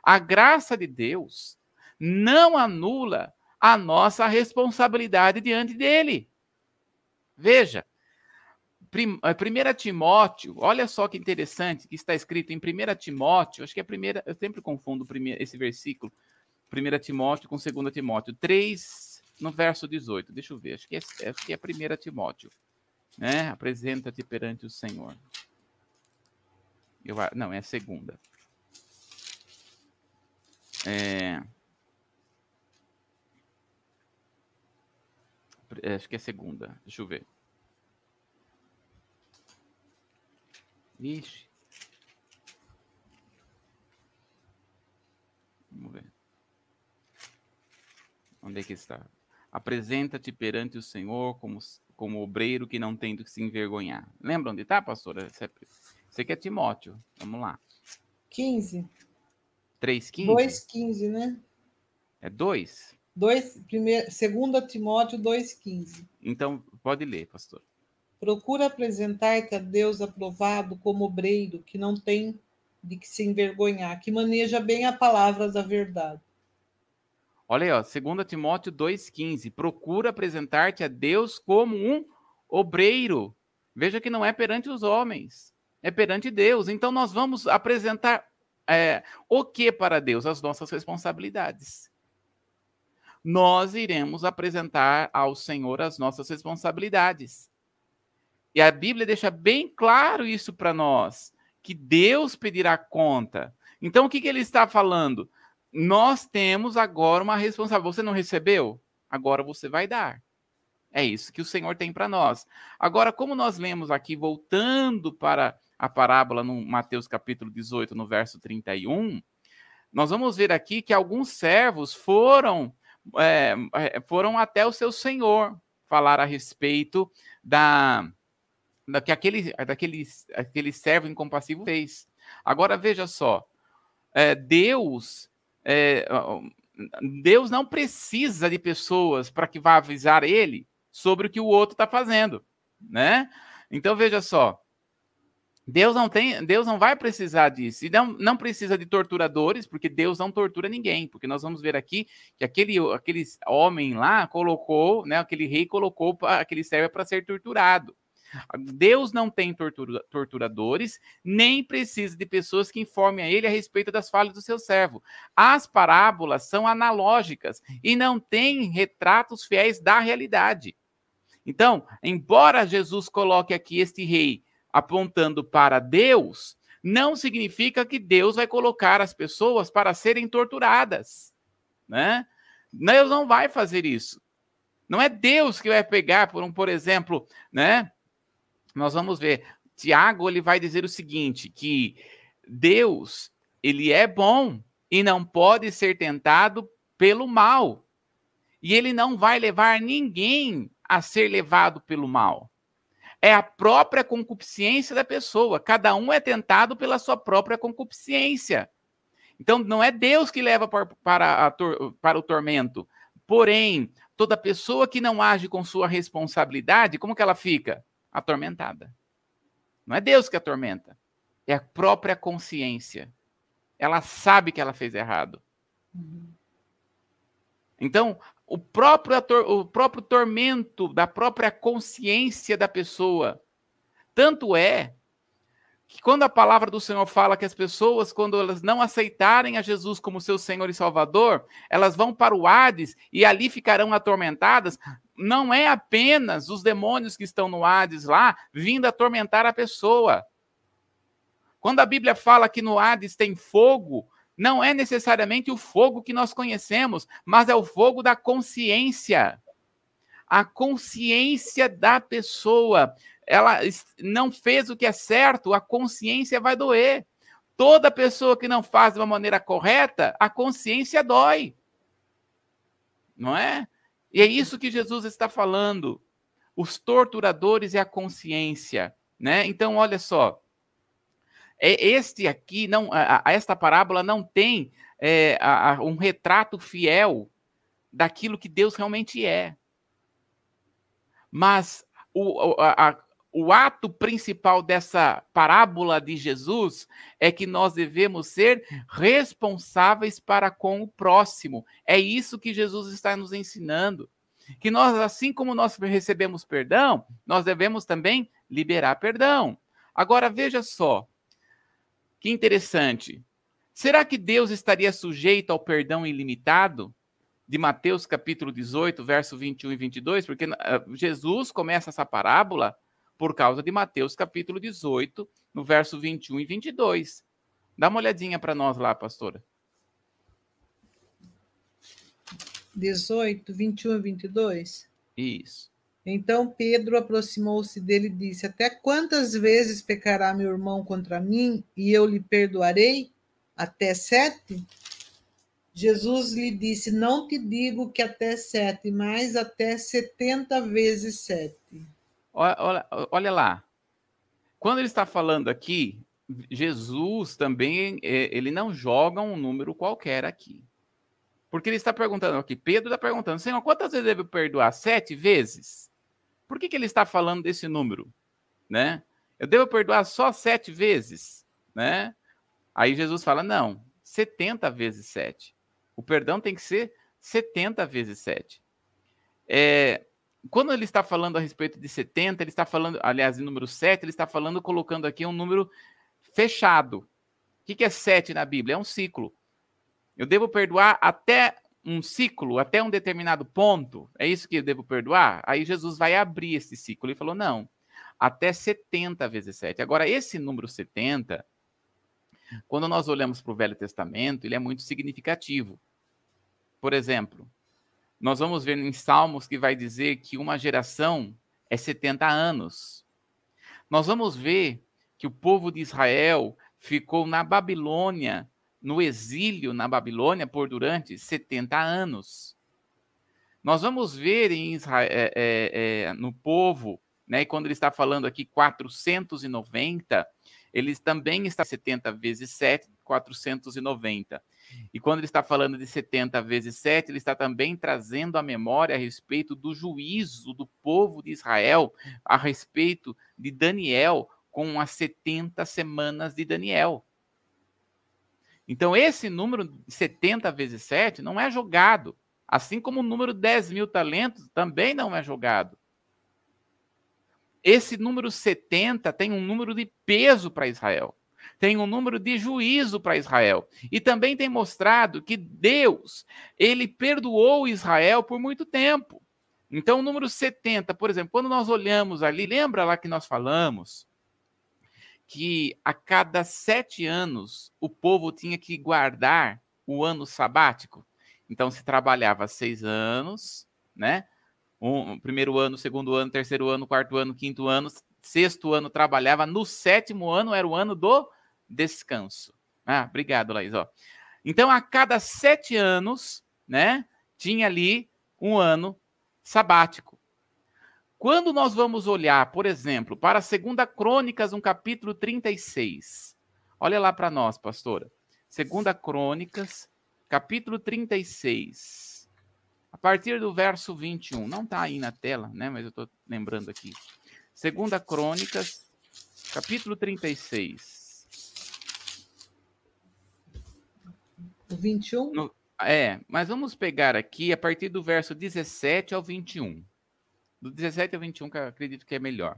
A graça de Deus não anula a nossa responsabilidade diante dele. Veja, 1 eh, Timóteo, olha só que interessante que está escrito em 1 Timóteo, acho que é a primeira, eu sempre confundo esse versículo, 1 Timóteo com 2 Timóteo. 3, no verso 18. Deixa eu ver, acho que é, acho que é 1 Timóteo. Né? Apresenta-te perante o Senhor. Eu, não, é a segunda. É, é... Acho que é segunda. Deixa eu ver. Ixi. Vamos ver. Onde é que está? Apresenta-te perante o Senhor como, como obreiro que não tem do que se envergonhar. Lembra onde está, pastora? Isso aqui é Timóteo. Vamos lá. 15. 3,15? 2,15, né? É 2? 2, primeiro, 2 Timóteo 2,15. Então, pode ler, pastor. Procura apresentar-te a Deus aprovado como obreiro que não tem de que se envergonhar, que maneja bem a palavra da verdade. Olha aí, ó, 2 Timóteo 2,15. Procura apresentar-te a Deus como um obreiro. Veja que não é perante os homens, é perante Deus. Então nós vamos apresentar é, o que para Deus? As nossas responsabilidades. nós iremos apresentar ao Senhor as nossas responsabilidades. E a Bíblia deixa bem claro isso para nós, que Deus pedirá conta. Então, o que, que ele está falando? Nós temos agora uma responsabilidade. Você não recebeu? Agora você vai dar. É isso que o Senhor tem para nós. Agora, como nós lemos aqui, voltando para a parábola no Mateus capítulo 18, no verso 31, nós vamos ver aqui que alguns servos foram, é, foram até o seu senhor falar a respeito da que aquele, daquele, aquele servo incompassivo fez. Agora veja só, é, Deus é, Deus não precisa de pessoas para que vá avisar ele sobre o que o outro está fazendo, né? Então veja só, Deus não tem, Deus não vai precisar disso. E não, não precisa de torturadores, porque Deus não tortura ninguém. Porque nós vamos ver aqui que aquele, aquele homem lá colocou, né? Aquele rei colocou aquele servo para ser torturado. Deus não tem tortura, torturadores, nem precisa de pessoas que informem a ele a respeito das falhas do seu servo. As parábolas são analógicas e não têm retratos fiéis da realidade. Então, embora Jesus coloque aqui este rei apontando para Deus, não significa que Deus vai colocar as pessoas para serem torturadas, né? Deus não vai fazer isso. Não é Deus que vai pegar, por um, por exemplo, né? Nós vamos ver. Tiago ele vai dizer o seguinte, que Deus ele é bom e não pode ser tentado pelo mal. E ele não vai levar ninguém a ser levado pelo mal. É a própria concupiscência da pessoa. Cada um é tentado pela sua própria concupiscência. Então, não é Deus que leva para, para, o tormento. Porém, toda pessoa que não age com sua responsabilidade, como que ela fica? Atormentada. Não é Deus que atormenta. É a própria consciência. Ela sabe que ela fez errado. Uhum. Então, o próprio, o próprio tormento da própria consciência da pessoa. Tanto é que quando a palavra do Senhor fala que as pessoas, quando elas não aceitarem a Jesus como seu Senhor e Salvador, elas vão para o Hades e ali ficarão atormentadas, não é apenas os demônios que estão no Hades lá vindo atormentar a pessoa. Quando a Bíblia fala que no Hades tem fogo, não é necessariamente o fogo que nós conhecemos, mas é o fogo da consciência. A consciência da pessoa. Ela não fez o que é certo, a consciência vai doer. Toda pessoa que não faz de uma maneira correta, a consciência dói. Não é? E é isso que Jesus está falando. Os torturadores e a consciência, né? Então, olha só, é, este aqui, não, a, a esta parábola não tem é, a, a, um retrato fiel daquilo que Deus realmente é. Mas o, o ato principal dessa parábola de Jesus é que nós devemos ser responsáveis para com o próximo. É isso que Jesus está nos ensinando. Que nós, assim como nós recebemos perdão, nós devemos também liberar perdão. Agora veja só, que interessante. Será que Deus estaria sujeito ao perdão ilimitado? De Mateus capítulo 18, verso 21 e 22, porque ah, Jesus começa essa parábola por causa de Mateus capítulo 18, no verso 21 e 22. Dá uma olhadinha para nós lá, pastora. 18, 21 e 22? Isso. Então Pedro aproximou-se dele e disse: Até quantas vezes pecará meu irmão contra mim e eu lhe perdoarei? Até sete? Jesus lhe disse: Não te digo que até sete, mas até setenta vezes sete. Olha, olha lá. Quando ele está falando aqui, Jesus também é, ele não joga um número qualquer aqui. Porque ele está perguntando aqui, Pedro está perguntando, Senhor, quantas vezes devo perdoar? Sete vezes? Por que, que ele está falando desse número? Né? Eu devo perdoar só sete vezes? Né? Aí Jesus fala: não, 70 vezes 7. O perdão tem que ser 70 vezes 7. É, quando ele está falando a respeito de 70, ele está falando, aliás, em número 7, ele está falando, colocando aqui um número fechado. O que, que é 7 na Bíblia? É um ciclo. Eu devo perdoar até um ciclo até um determinado ponto, é isso que eu devo perdoar? Aí Jesus vai abrir esse ciclo e falou: não, até 70 vezes 7. Agora, esse número 70, quando nós olhamos para o Velho Testamento, ele é muito significativo. Por exemplo, nós vamos ver em Salmos que vai dizer que uma geração é 70 anos. Nós vamos ver que o povo de Israel ficou na Babilônia no exílio na Babilônia por durante 70 anos. Nós vamos ver em Israel, é, é, é, no povo, né, e quando ele está falando aqui 490, ele também está 70 vezes 7, 490. E quando ele está falando de 70 vezes 7, ele está também trazendo a memória a respeito do juízo do povo de Israel, a respeito de Daniel, com as 70 semanas de Daniel. Então, esse número 70 vezes 7 não é jogado. Assim como o número 10 mil talentos também não é jogado. Esse número 70 tem um número de peso para Israel. Tem um número de juízo para Israel. E também tem mostrado que Deus, ele perdoou Israel por muito tempo. Então, o número 70, por exemplo, quando nós olhamos ali, lembra lá que nós falamos que a cada sete anos o povo tinha que guardar o ano sabático. Então se trabalhava seis anos, né? Um, primeiro ano, segundo ano, terceiro ano, quarto ano, quinto ano, sexto ano trabalhava, no sétimo ano era o ano do descanso. Ah, obrigado, Laís. Ó. Então, a cada sete anos, né, tinha ali um ano sabático. Quando nós vamos olhar, por exemplo, para a segunda Crônicas, um capítulo 36. Olha lá para nós, pastora. Segunda Crônicas, capítulo 36. A partir do verso 21. Não está aí na tela, né? Mas eu estou lembrando aqui. Segunda Crônicas, capítulo 36. O 21? No, é, mas vamos pegar aqui a partir do verso 17 ao 21. Do 17 ao 21, que eu acredito que é melhor.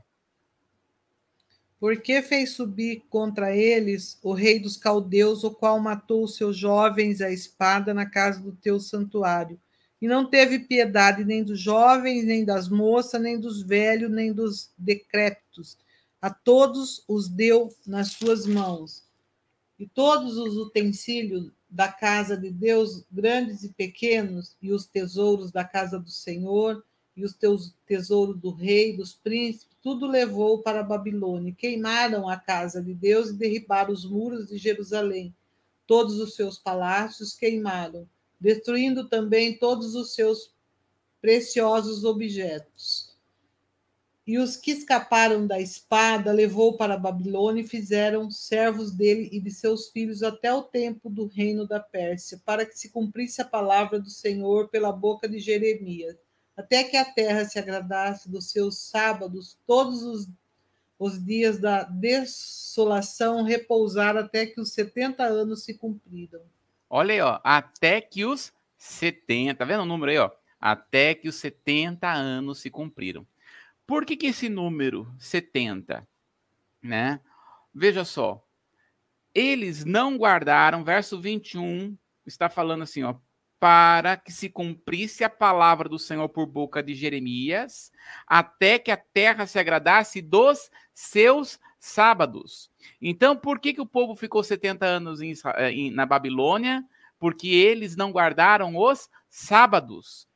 Porque fez subir contra eles o rei dos caldeus, o qual matou os seus jovens à espada na casa do teu santuário. E não teve piedade nem dos jovens, nem das moças, nem dos velhos, nem dos decrépitos. A todos os deu nas suas mãos. E todos os utensílios da casa de Deus, grandes e pequenos, e os tesouros da casa do Senhor, e os teus tesouros do rei, dos príncipes, tudo levou para a Babilônia. Queimaram a casa de Deus e derribaram os muros de Jerusalém. Todos os seus palácios queimaram, destruindo também todos os seus preciosos objetos. E os que escaparam da espada levou para a Babilônia e fizeram servos dele e de seus filhos até o tempo do reino da Pérsia, para que se cumprisse a palavra do Senhor pela boca de Jeremias até que a terra se agradasse dos seus sábados, todos os, os dias da desolação repousar até que os 70 anos se cumpriram. Olha aí, ó, até que os 70, tá vendo o número aí, ó? Até que os 70 anos se cumpriram. Por que, que esse número 70, né? Veja só, eles não guardaram, verso 21 está falando assim, ó, para que se cumprisse a palavra do Senhor por boca de Jeremias, até que a terra se agradasse dos seus sábados. Então, por que, que o povo ficou 70 anos em, em, na Babilônia? Porque eles não guardaram os sábados.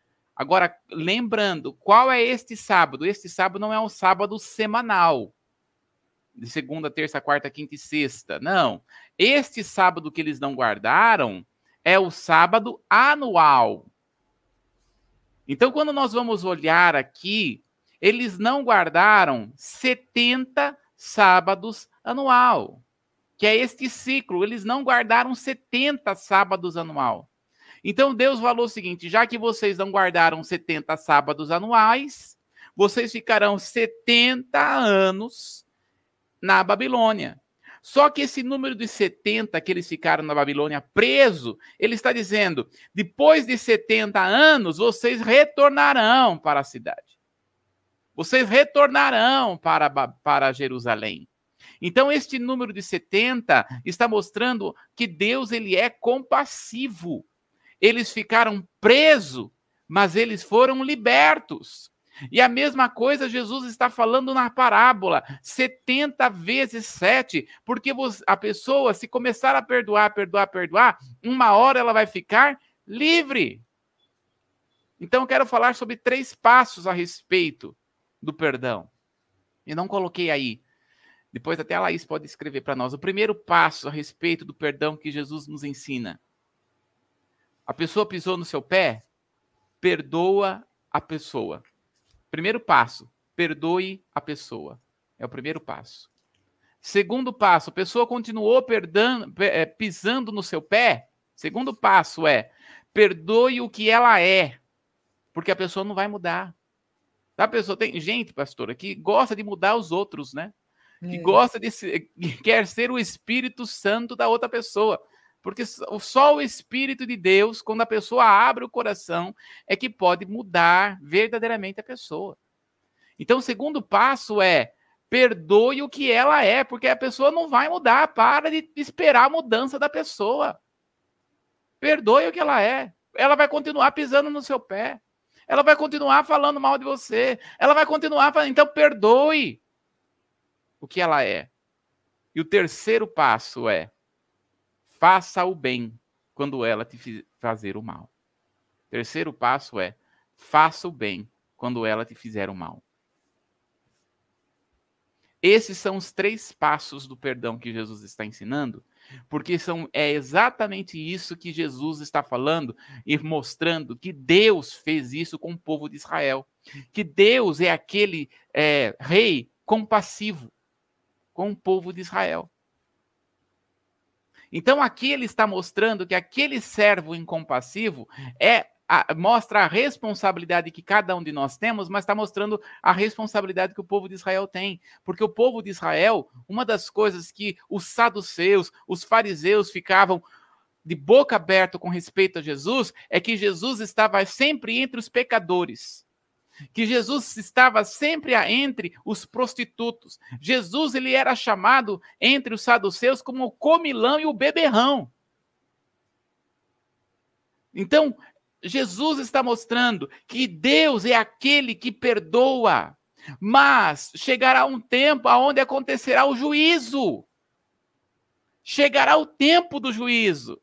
Agora, lembrando, qual é este sábado? Este sábado não é um sábado semanal, de segunda, terça, quarta, quinta e sexta. Não. Este sábado que eles não guardaram é o sábado anual. Então, quando nós vamos olhar aqui, eles não guardaram 70 sábados anual, que é este ciclo. Eles não guardaram 70 sábados anual. Então, Deus falou o seguinte: já que vocês não guardaram 70 sábados anuais, vocês ficarão 70 anos na Babilônia. Só que esse número de 70 que eles ficaram na Babilônia preso, ele está dizendo: depois de 70 anos, vocês retornarão para a cidade. Vocês retornarão para, para Jerusalém. Então, este número de 70 está mostrando que Deus ele é compassivo. Eles ficaram presos, mas eles foram libertos. E a mesma coisa Jesus está falando na parábola, 70 vezes 7, porque a pessoa, se começar a perdoar, perdoar, perdoar, uma hora ela vai ficar livre. Então eu quero falar sobre três passos a respeito do perdão. E não coloquei aí. Depois até a Laís pode escrever para nós. O primeiro passo a respeito do perdão que Jesus nos ensina. A pessoa pisou no seu pé, perdoa a pessoa. Primeiro passo, perdoe a pessoa. É o primeiro passo. Segundo passo, a pessoa continuou perdando, é, pisando no seu pé. Segundo passo é, perdoe o que ela é, porque a pessoa não vai mudar. A pessoa tem gente, pastora, que gosta de mudar os outros, né? Que é. gosta de ser, quer ser o Espírito Santo da outra pessoa. Porque só o Espírito de Deus, quando a pessoa abre o coração, é que pode mudar verdadeiramente a pessoa. Então, o segundo passo é perdoe o que ela é, porque a pessoa não vai mudar. Para de esperar a mudança da pessoa. Perdoe o que ela é. Ela vai continuar pisando no seu pé. Ela vai continuar falando mal de você. Ela vai continuar falando. Então, perdoe o que ela é. E o terceiro passo é faça o bem quando ela te fazer o mal. Terceiro passo é faça o bem quando ela te fizer o mal. Esses são os três passos do perdão que Jesus está ensinando, porque são, é exatamente isso que Jesus está falando e mostrando que Deus fez isso com o povo de Israel. Que Deus é aquele é, rei compassivo com o povo de Israel. Então aqui ele está mostrando que aquele servo incompassivo é a, mostra a responsabilidade que cada um de nós temos, mas está mostrando a responsabilidade que o povo de Israel tem. Porque o povo de Israel, uma das coisas que os saduceus, os fariseus ficavam de boca aberta com respeito a Jesus, é que Jesus estava sempre entre os pecadores que Jesus estava sempre entre os prostitutos. Jesus ele era chamado entre os saduceus como o comilão e o beberrão. Então, Jesus está mostrando que Deus é aquele que perdoa, mas chegará um tempo aonde acontecerá o juízo. Chegará o tempo do juízo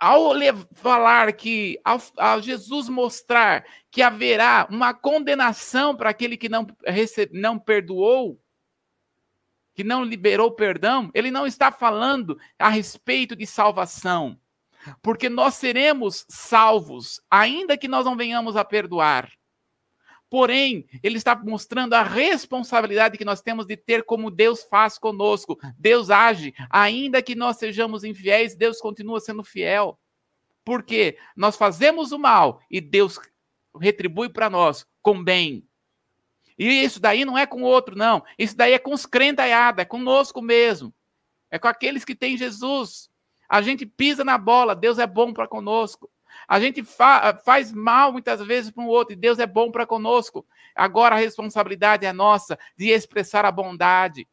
ao falar que, ao, ao, Jesus mostrar que haverá uma condenação para aquele que não, não perdoou, que não liberou perdão, ele não está falando a respeito de salvação, porque nós seremos salvos, ainda que nós não venhamos a perdoar. Porém, ele está mostrando a responsabilidade que nós temos de ter como Deus faz conosco. Deus age, ainda que nós sejamos infiéis, Deus continua sendo fiel. Porque nós fazemos o mal e Deus retribui para nós com bem. E isso daí não é com outro, não. Isso daí é com os crentaiados, é conosco mesmo. É com aqueles que têm Jesus. A gente pisa na bola, Deus é bom para conosco. A gente fa faz mal muitas vezes para um outro e Deus é bom para conosco. Agora a responsabilidade é nossa de expressar a bondade,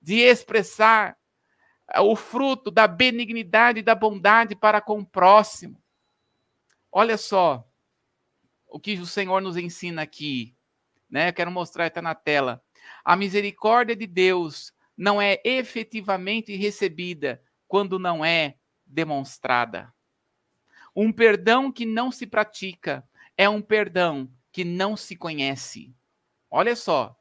de expressar eh, o fruto da benignidade e da bondade para com o próximo. Olha só o que o Senhor nos ensina aqui, né? Eu quero mostrar está na tela. A misericórdia de Deus não é efetivamente recebida quando não é demonstrada. Um perdão que não se pratica é um perdão que não se conhece. Olha só.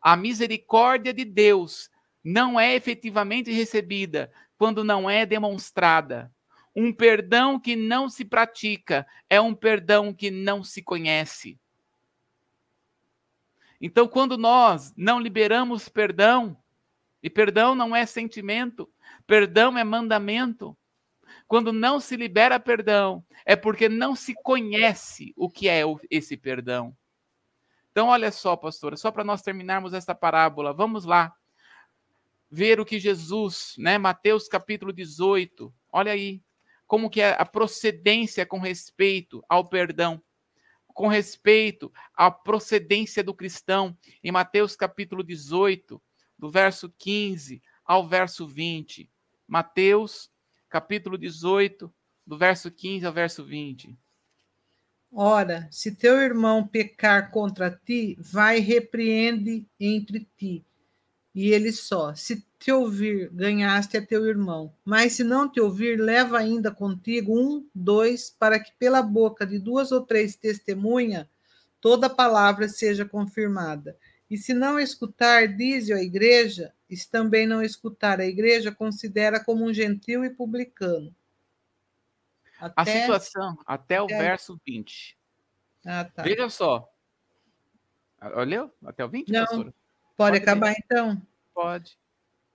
A misericórdia de Deus não é efetivamente recebida quando não é demonstrada. Um perdão que não se pratica é um perdão que não se conhece. Então, quando nós não liberamos perdão, e perdão não é sentimento, perdão é mandamento, quando não se libera perdão, é porque não se conhece o que é esse perdão. Então, olha só, pastora, só para nós terminarmos essa parábola, vamos lá ver o que Jesus, né, Mateus capítulo 18, olha aí, como que é a procedência com respeito ao perdão, com respeito à procedência do cristão, em Mateus capítulo 18, do verso 15 ao verso 20. Mateus capítulo 18, do verso 15 ao verso 20. Ora, se teu irmão pecar contra ti, vai repreende entre ti, e ele só. Se te ouvir, ganhaste a teu irmão. Mas se não te ouvir, leva ainda contigo um, dois, para que pela boca de duas ou três testemunha toda palavra seja confirmada. E se não escutar, diz a igreja, e se também não escutar a igreja, considera como um gentil e publicano. Até... A situação, até o até... verso 20. Ah, tá. Veja só. Olhou? Até o 20, Não, pode, pode acabar ver. então? Pode.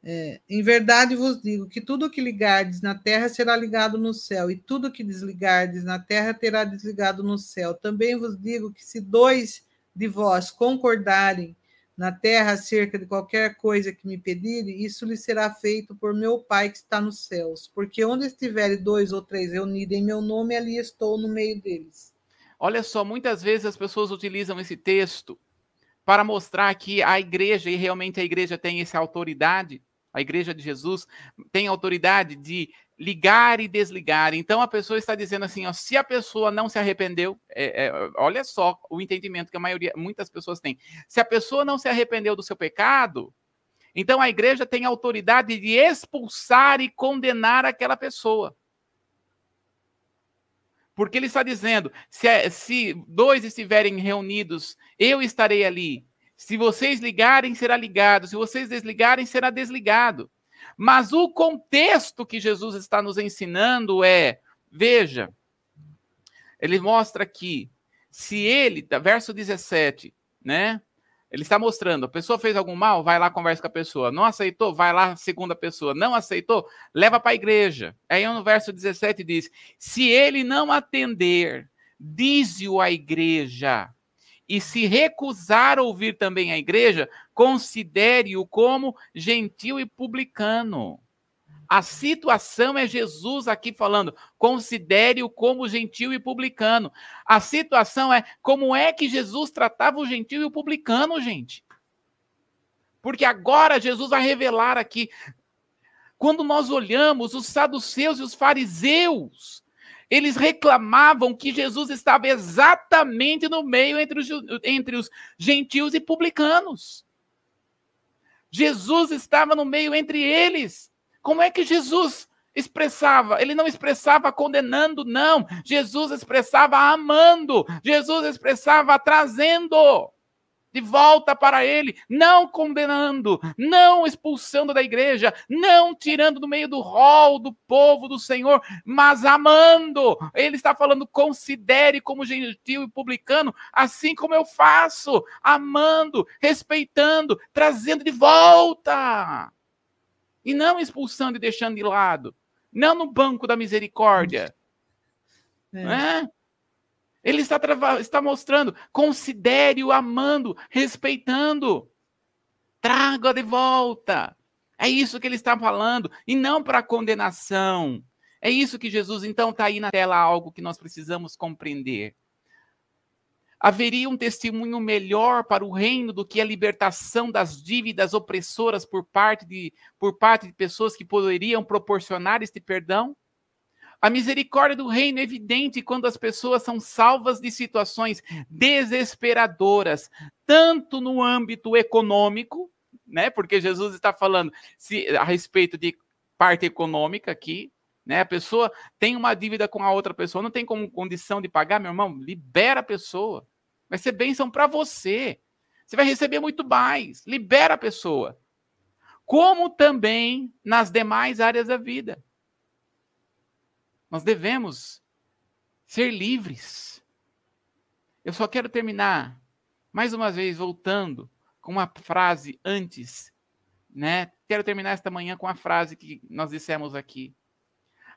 É, em verdade vos digo que tudo que ligardes na terra será ligado no céu, e tudo que desligardes na terra terá desligado no céu. Também vos digo que se dois de vós concordarem na terra acerca de qualquer coisa que me pedirem, isso lhe será feito por meu Pai que está nos céus. Porque onde estiverem dois ou três reunidos em meu nome, ali estou no meio deles. Olha só, muitas vezes as pessoas utilizam esse texto para mostrar que a igreja, e realmente a igreja tem essa autoridade, a igreja de Jesus tem autoridade de ligar e desligar. Então a pessoa está dizendo assim: ó, se a pessoa não se arrependeu, é, é, olha só o entendimento que a maioria, muitas pessoas têm. Se a pessoa não se arrependeu do seu pecado, então a igreja tem autoridade de expulsar e condenar aquela pessoa. Porque ele está dizendo: se, é, se dois estiverem reunidos, eu estarei ali. Se vocês ligarem, será ligado. Se vocês desligarem, será desligado. Mas o contexto que Jesus está nos ensinando é: veja, ele mostra aqui, se ele, verso 17, né? Ele está mostrando, a pessoa fez algum mal, vai lá, conversa com a pessoa. Não aceitou, vai lá, segunda pessoa. Não aceitou, leva para a igreja. Aí no verso 17 diz: se ele não atender, diz-o à igreja e se recusar a ouvir também a igreja, considere-o como gentil e publicano. A situação é Jesus aqui falando, considere-o como gentil e publicano. A situação é como é que Jesus tratava o gentil e o publicano, gente. Porque agora Jesus vai revelar aqui. Quando nós olhamos os saduceus e os fariseus, eles reclamavam que Jesus estava exatamente no meio entre os, entre os gentios e publicanos. Jesus estava no meio entre eles. Como é que Jesus expressava? Ele não expressava condenando, não. Jesus expressava amando. Jesus expressava trazendo de volta para ele, não condenando, não expulsando da igreja, não tirando do meio do rol do povo do Senhor, mas amando. Ele está falando, considere como gentil e publicano, assim como eu faço, amando, respeitando, trazendo de volta. E não expulsando e deixando de lado. Não no banco da misericórdia. É. Né? Ele está, está mostrando, considere-o amando, respeitando. Traga de volta. É isso que ele está falando, e não para condenação. É isso que Jesus, então, está aí na tela, algo que nós precisamos compreender. Haveria um testemunho melhor para o reino do que a libertação das dívidas opressoras por parte de, por parte de pessoas que poderiam proporcionar este perdão? A misericórdia do reino é evidente quando as pessoas são salvas de situações desesperadoras, tanto no âmbito econômico, né? Porque Jesus está falando se, a respeito de parte econômica aqui, né? A pessoa tem uma dívida com a outra pessoa, não tem como condição de pagar, meu irmão, libera a pessoa. Vai ser bênção para você. Você vai receber muito mais. Libera a pessoa. Como também nas demais áreas da vida. Nós devemos ser livres. Eu só quero terminar, mais uma vez, voltando com uma frase antes, né? Quero terminar esta manhã com a frase que nós dissemos aqui.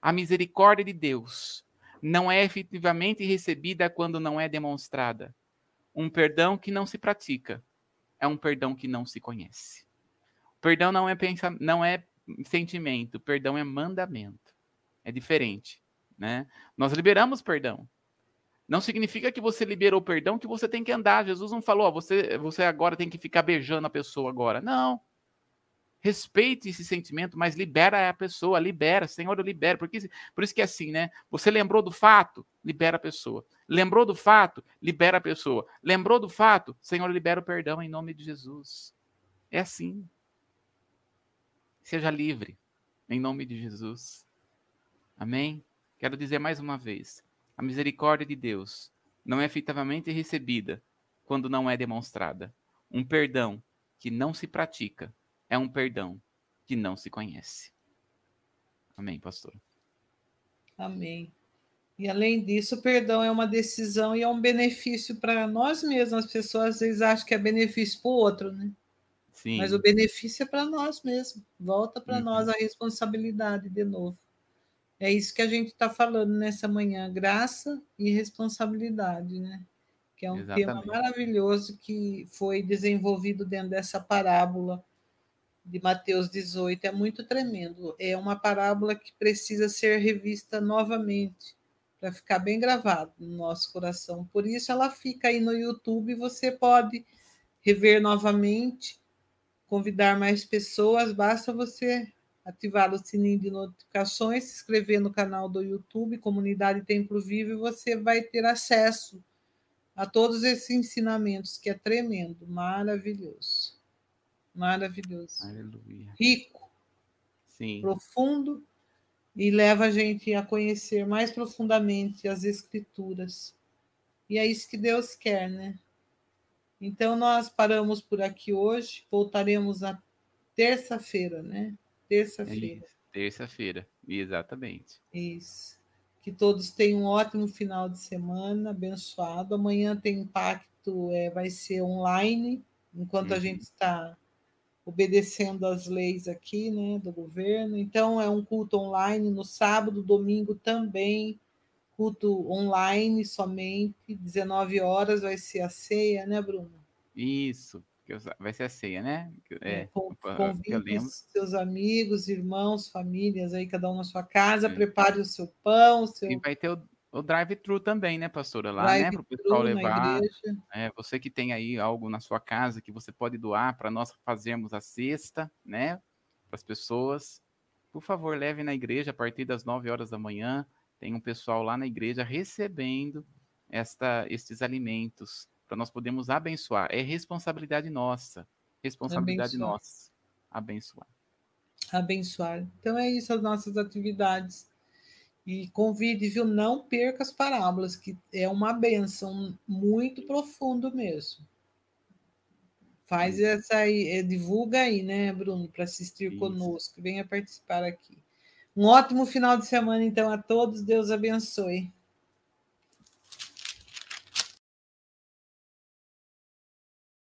A misericórdia de Deus não é efetivamente recebida quando não é demonstrada. Um perdão que não se pratica é um perdão que não se conhece. Perdão não é, pensa, não é sentimento, perdão é mandamento. É diferente, né? Nós liberamos perdão. Não significa que você liberou perdão que você tem que andar. Jesus não falou, ó, você, você agora tem que ficar beijando a pessoa agora. Não. Respeite esse sentimento, mas libera a pessoa, libera, Senhor, eu libero. Porque, por isso que é assim, né? Você lembrou do fato, libera a pessoa. Lembrou do fato, libera a pessoa. Lembrou do fato, Senhor, libera o perdão em nome de Jesus. É assim. Seja livre, em nome de Jesus. Amém? Quero dizer mais uma vez: a misericórdia de Deus não é efetivamente recebida quando não é demonstrada. Um perdão que não se pratica é um perdão que não se conhece. Amém, pastor. Amém. E além disso, o perdão é uma decisão e é um benefício para nós mesmos. As pessoas às vezes acham que é benefício para o outro, né? Sim. Mas o benefício é para nós mesmos. Volta para uhum. nós a responsabilidade de novo. É isso que a gente está falando nessa manhã, graça e responsabilidade, né? Que é um Exatamente. tema maravilhoso que foi desenvolvido dentro dessa parábola de Mateus 18 é muito tremendo. É uma parábola que precisa ser revista novamente para ficar bem gravado no nosso coração. Por isso ela fica aí no YouTube, você pode rever novamente, convidar mais pessoas, basta você ativar o sininho de notificações, se inscrever no canal do YouTube, Comunidade Templo Vivo, e você vai ter acesso a todos esses ensinamentos, que é tremendo, maravilhoso. Maravilhoso. Aleluia. Rico. Sim. Profundo e leva a gente a conhecer mais profundamente as escrituras. E é isso que Deus quer, né? Então nós paramos por aqui hoje, voltaremos na terça-feira, né? Terça-feira. Terça-feira, exatamente. Isso. Que todos tenham um ótimo final de semana, abençoado. Amanhã tem impacto, é, vai ser online, enquanto uhum. a gente está obedecendo às leis aqui, né, do governo. Então é um culto online no sábado, domingo também, culto online somente, 19 horas vai ser a ceia, né, Bruno? Isso, vai ser a ceia, né? É, Convide os seus amigos, irmãos, famílias aí, cada um na sua casa, é. prepare o seu pão, o seu... E vai ter o o drive-thru também, né, pastora? Lá, né, para o pessoal levar. É, você que tem aí algo na sua casa que você pode doar para nós fazermos a cesta, né, para as pessoas. Por favor, leve na igreja a partir das 9 horas da manhã. Tem um pessoal lá na igreja recebendo esta, estes alimentos para nós podermos abençoar. É responsabilidade nossa. Responsabilidade abençoar. nossa. Abençoar. Abençoar. Então é isso as nossas atividades e convide, viu? Não perca as parábolas, que é uma benção muito profundo mesmo. Faz essa aí, é, divulga aí, né, Bruno, para assistir Isso. conosco. Venha participar aqui. Um ótimo final de semana, então, a todos. Deus abençoe.